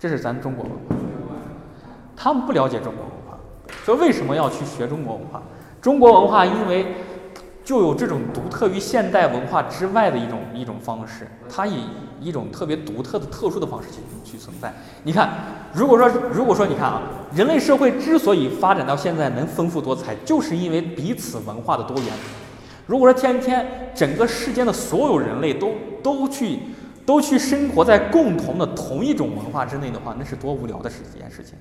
这是咱中国文化。他们不了解中国文化，所以为什么要去学中国文化？中国文化因为就有这种独特于现代文化之外的一种一种方式，它以一种特别独特的、特殊的方式去去存在。你看，如果说如果说你看啊，人类社会之所以发展到现在能丰富多彩，就是因为彼此文化的多元。如果说天天整个世间的所有人类都都去都去生活在共同的同一种文化之内的话，那是多无聊的事件事情。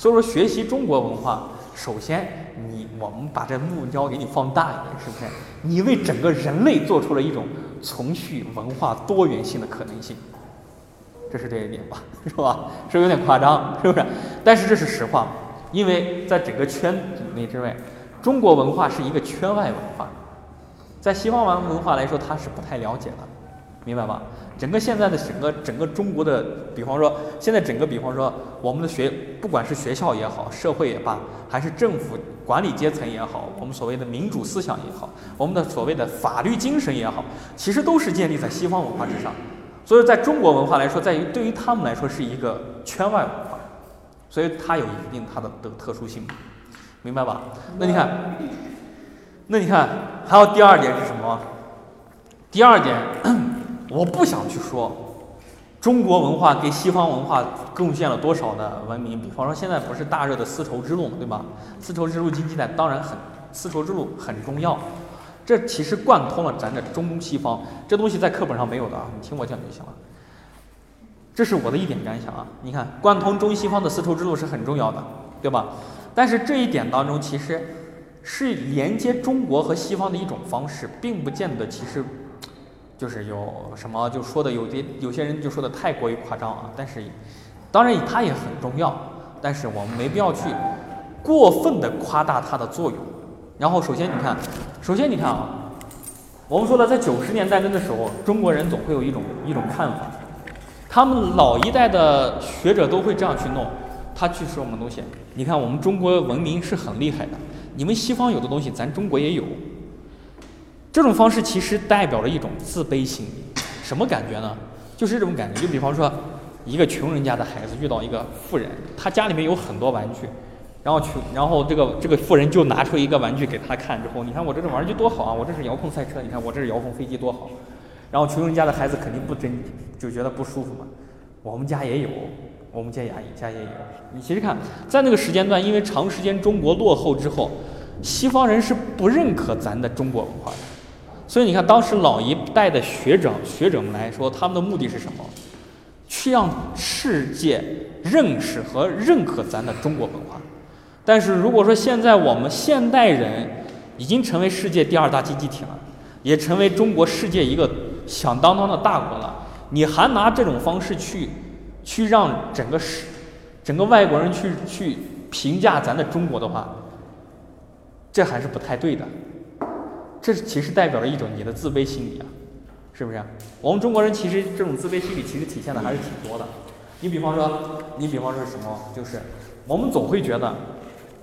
所以说，学习中国文化，首先你我们把这目标给你放大一点，是不是？你为整个人类做出了一种存续文化多元性的可能性，这是这一点吧，[LAUGHS] 是吧？是不是有点夸张？是不是？但是这是实话，因为在整个圈子内之外，中国文化是一个圈外文化，在西方文文化来说，他是不太了解的，明白吧？整个现在的整个整个中国的，比方说现在整个比方说我们的学，不管是学校也好，社会也罢，还是政府管理阶层也好，我们所谓的民主思想也好，我们的所谓的法律精神也好，其实都是建立在西方文化之上。所以在中国文化来说，在于对于他们来说是一个圈外文化，所以它有一定它的的特殊性，明白吧？那你看，那你看还有第二点是什么？第二点。我不想去说中国文化给西方文化贡献了多少的文明。比方说，现在不是大热的丝绸之路嘛，对吧？丝绸之路经济带当然很，丝绸之路很重要。这其实贯通了咱的中西方，这东西在课本上没有的啊，你听我讲就行了。这是我的一点感想啊。你看，贯通中西方的丝绸之路是很重要的，对吧？但是这一点当中，其实是连接中国和西方的一种方式，并不见得其实。就是有什么就说的有些有些人就说的太过于夸张啊，但是当然它也很重要，但是我们没必要去过分的夸大它的作用。然后首先你看，首先你看啊，我们说了在九十年代那个时候，中国人总会有一种一种看法，他们老一代的学者都会这样去弄，他去说什么东西？你看我们中国文明是很厉害的，你们西方有的东西咱中国也有。这种方式其实代表了一种自卑心理，什么感觉呢？就是这种感觉。就比方说，一个穷人家的孩子遇到一个富人，他家里面有很多玩具，然后穷，然后这个这个富人就拿出一个玩具给他看，之后，你看我这个玩具多好啊，我这是遥控赛车，你看我这是遥控飞机多好。然后穷人家的孩子肯定不真，就觉得不舒服嘛。我们家也有，我们家也家也有。你其实看，在那个时间段，因为长时间中国落后之后，西方人是不认可咱的中国文化的。所以你看，当时老一代的学者学者们来说，他们的目的是什么？去让世界认识和认可咱的中国文化。但是如果说现在我们现代人已经成为世界第二大经济体了，也成为中国世界一个响当当的大国了，你还拿这种方式去去让整个世整个外国人去去评价咱的中国的话，这还是不太对的。这其实代表了一种你的自卑心理啊，是不是？我们中国人其实这种自卑心理其实体现的还是挺多的。你比方说，你比方说什么？就是我们总会觉得，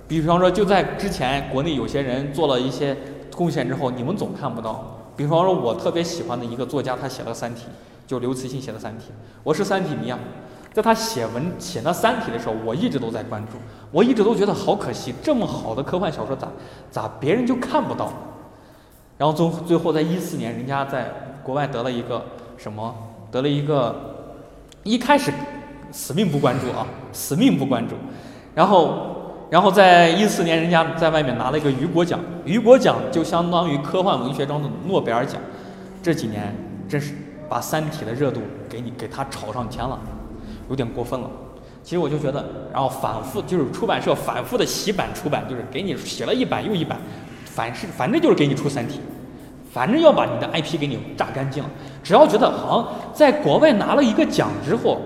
比方说就在之前国内有些人做了一些贡献之后，你们总看不到。比方说，我特别喜欢的一个作家，他写了《三体》，就刘慈欣写的《三体》，我是三体迷啊。在他写文写那《三体》的时候，我一直都在关注，我一直都觉得好可惜，这么好的科幻小说咋咋别人就看不到？然后最最后在一四年，人家在国外得了一个什么？得了一个，一开始死命不关注啊，死命不关注。然后，然后在一四年，人家在外面拿了一个雨果奖，雨果奖就相当于科幻文学中的诺贝尔奖。这几年真是把《三体》的热度给你给他炒上天了，有点过分了。其实我就觉得，然后反复就是出版社反复的洗版出版，就是给你写了一版又一版。反是反正就是给你出三体，反正要把你的 IP 给你榨干净。只要觉得好像在国外拿了一个奖之后，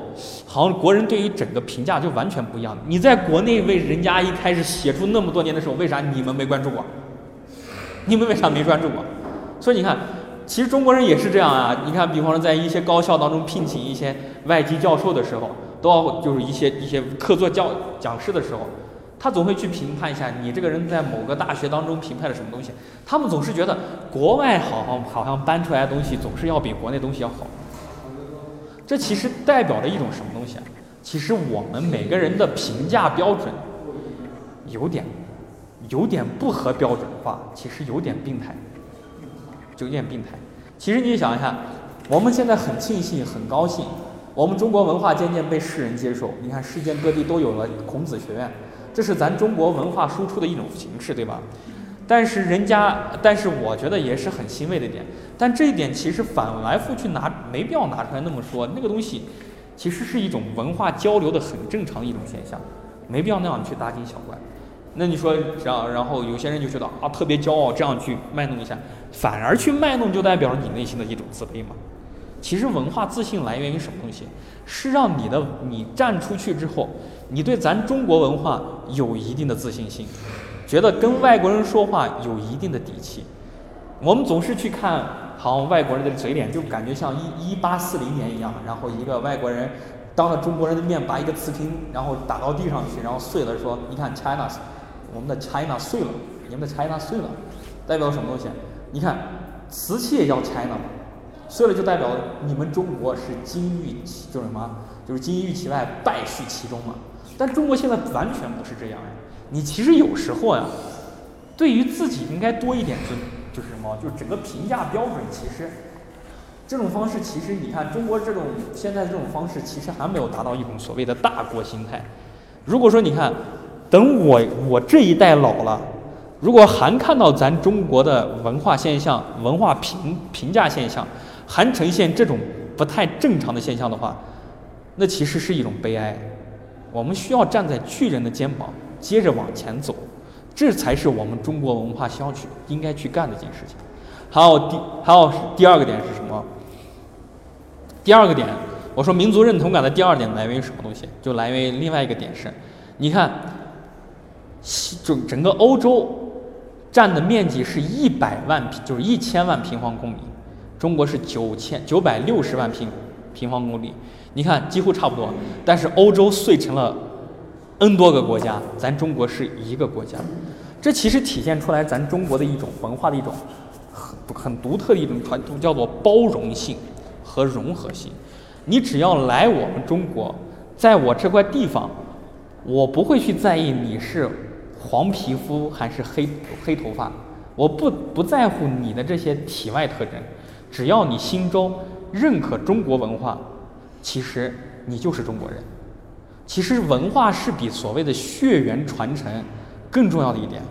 好像国人对于整个评价就完全不一样。你在国内为人家一开始写出那么多年的时候，为啥你们没关注过？你们为啥没关注过？所以你看，其实中国人也是这样啊。你看，比方说在一些高校当中聘请一些外籍教授的时候，都要就是一些一些客座教讲师的时候。他总会去评判一下你这个人在某个大学当中评判了什么东西。他们总是觉得国外好像好像搬出来的东西总是要比国内东西要好。这其实代表着一种什么东西啊？其实我们每个人的评价标准有点有点不合标准化，其实有点病态，就有点病态。其实你想一下，我们现在很庆幸很高兴，我们中国文化渐渐被世人接受。你看世界各地都有了孔子学院。这是咱中国文化输出的一种形式，对吧？但是人家，但是我觉得也是很欣慰的点。但这一点其实反来覆去拿，没必要拿出来那么说。那个东西其实是一种文化交流的很正常的一种现象，没必要那样去大惊小怪。那你说，然后然后有些人就觉得啊特别骄傲，这样去卖弄一下，反而去卖弄就代表你内心的一种自卑嘛。其实文化自信来源于什么东西？是让你的你站出去之后，你对咱中国文化有一定的自信心，觉得跟外国人说话有一定的底气。我们总是去看好像外国人的嘴脸，就感觉像一一八四零年一样，然后一个外国人当着中国人的面把一个瓷瓶然后打到地上去，然后碎了，说你看 China，我们的 China 碎了，你们的 China 碎了，代表什么东西？你看瓷器也叫 China。碎了就代表你们中国是金玉其就是什么？就是金玉其外，败絮其中嘛。但中国现在完全不是这样呀。你其实有时候呀，对于自己应该多一点尊，就是什么？就是整个评价标准，其实这种方式，其实你看中国这种现在这种方式，其实还没有达到一种所谓的大国心态。如果说你看，等我我这一代老了，如果还看到咱中国的文化现象、文化评评价现象，还呈现这种不太正常的现象的话，那其实是一种悲哀。我们需要站在巨人的肩膀，接着往前走，这才是我们中国文化需要去应该去干的一件事情。还有第还有第二个点是什么？第二个点，我说民族认同感的第二点来源于什么东西？就来源于另外一个点是，你看，西就整个欧洲占的面积是一百万平，就是一千万平方公里。中国是九千九百六十万平平方公里，你看几乎差不多，但是欧洲碎成了 N 多个国家，咱中国是一个国家，这其实体现出来咱中国的一种文化的一种很很独特的一种传统，叫做包容性和融合性。你只要来我们中国，在我这块地方，我不会去在意你是黄皮肤还是黑黑头发，我不不在乎你的这些体外特征。只要你心中认可中国文化，其实你就是中国人。其实文化是比所谓的血缘传承更重要的一点。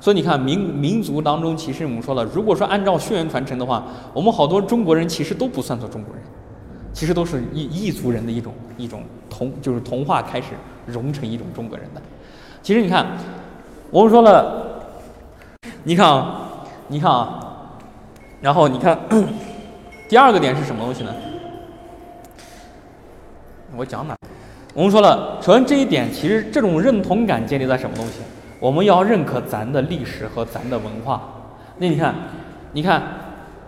所以你看，民民族当中，其实我们说了，如果说按照血缘传承的话，我们好多中国人其实都不算作中国人，其实都是异异族人的一种一种同就是同化开始融成一种中国人的。其实你看，我们说了，你看啊，你看啊。然后你看，[COUGHS] 第二个点是什么东西呢？我讲哪？我们说了，首先这一点，其实这种认同感建立在什么东西？我们要认可咱的历史和咱的文化。那你看，你看，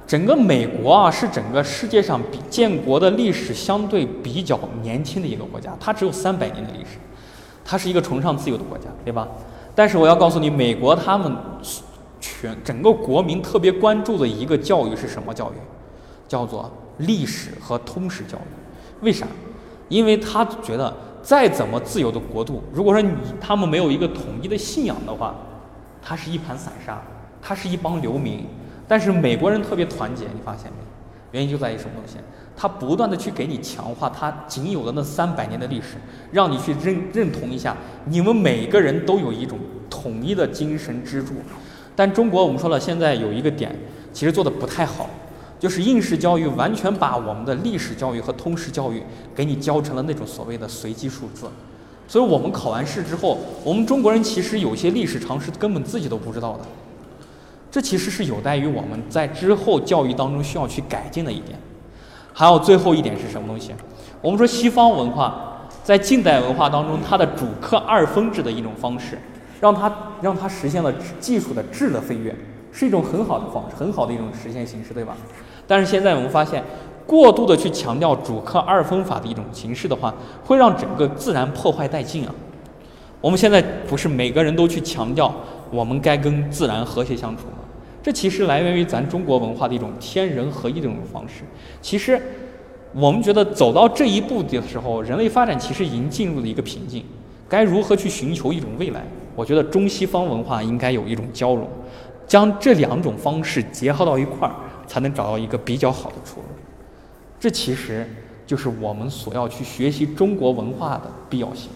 整个美国啊，是整个世界上比建国的历史相对比较年轻的一个国家，它只有三百年的历史，它是一个崇尚自由的国家，对吧？但是我要告诉你，美国他们。全整个国民特别关注的一个教育是什么教育？叫做历史和通识教育。为啥？因为他觉得再怎么自由的国度，如果说你他们没有一个统一的信仰的话，它是一盘散沙，它是一帮流民。但是美国人特别团结，你发现没？原因就在于什么东西？他不断的去给你强化他仅有的那三百年的历史，让你去认认同一下，你们每个人都有一种统一的精神支柱。但中国我们说了，现在有一个点，其实做的不太好，就是应试教育完全把我们的历史教育和通识教育给你教成了那种所谓的随机数字，所以我们考完试之后，我们中国人其实有些历史常识根本自己都不知道的，这其实是有待于我们在之后教育当中需要去改进的一点。还有最后一点是什么东西？我们说西方文化在近代文化当中，它的主客二分制的一种方式。让它让它实现了技术的质的飞跃，是一种很好的方式，很好的一种实现形式，对吧？但是现在我们发现，过度的去强调主客二分法的一种形式的话，会让整个自然破坏殆尽啊。我们现在不是每个人都去强调我们该跟自然和谐相处吗？这其实来源于咱中国文化的一种天人合一的这种方式。其实我们觉得走到这一步的时候，人类发展其实已经进入了一个瓶颈，该如何去寻求一种未来？我觉得中西方文化应该有一种交融，将这两种方式结合到一块儿，才能找到一个比较好的出路。这其实就是我们所要去学习中国文化的必要性。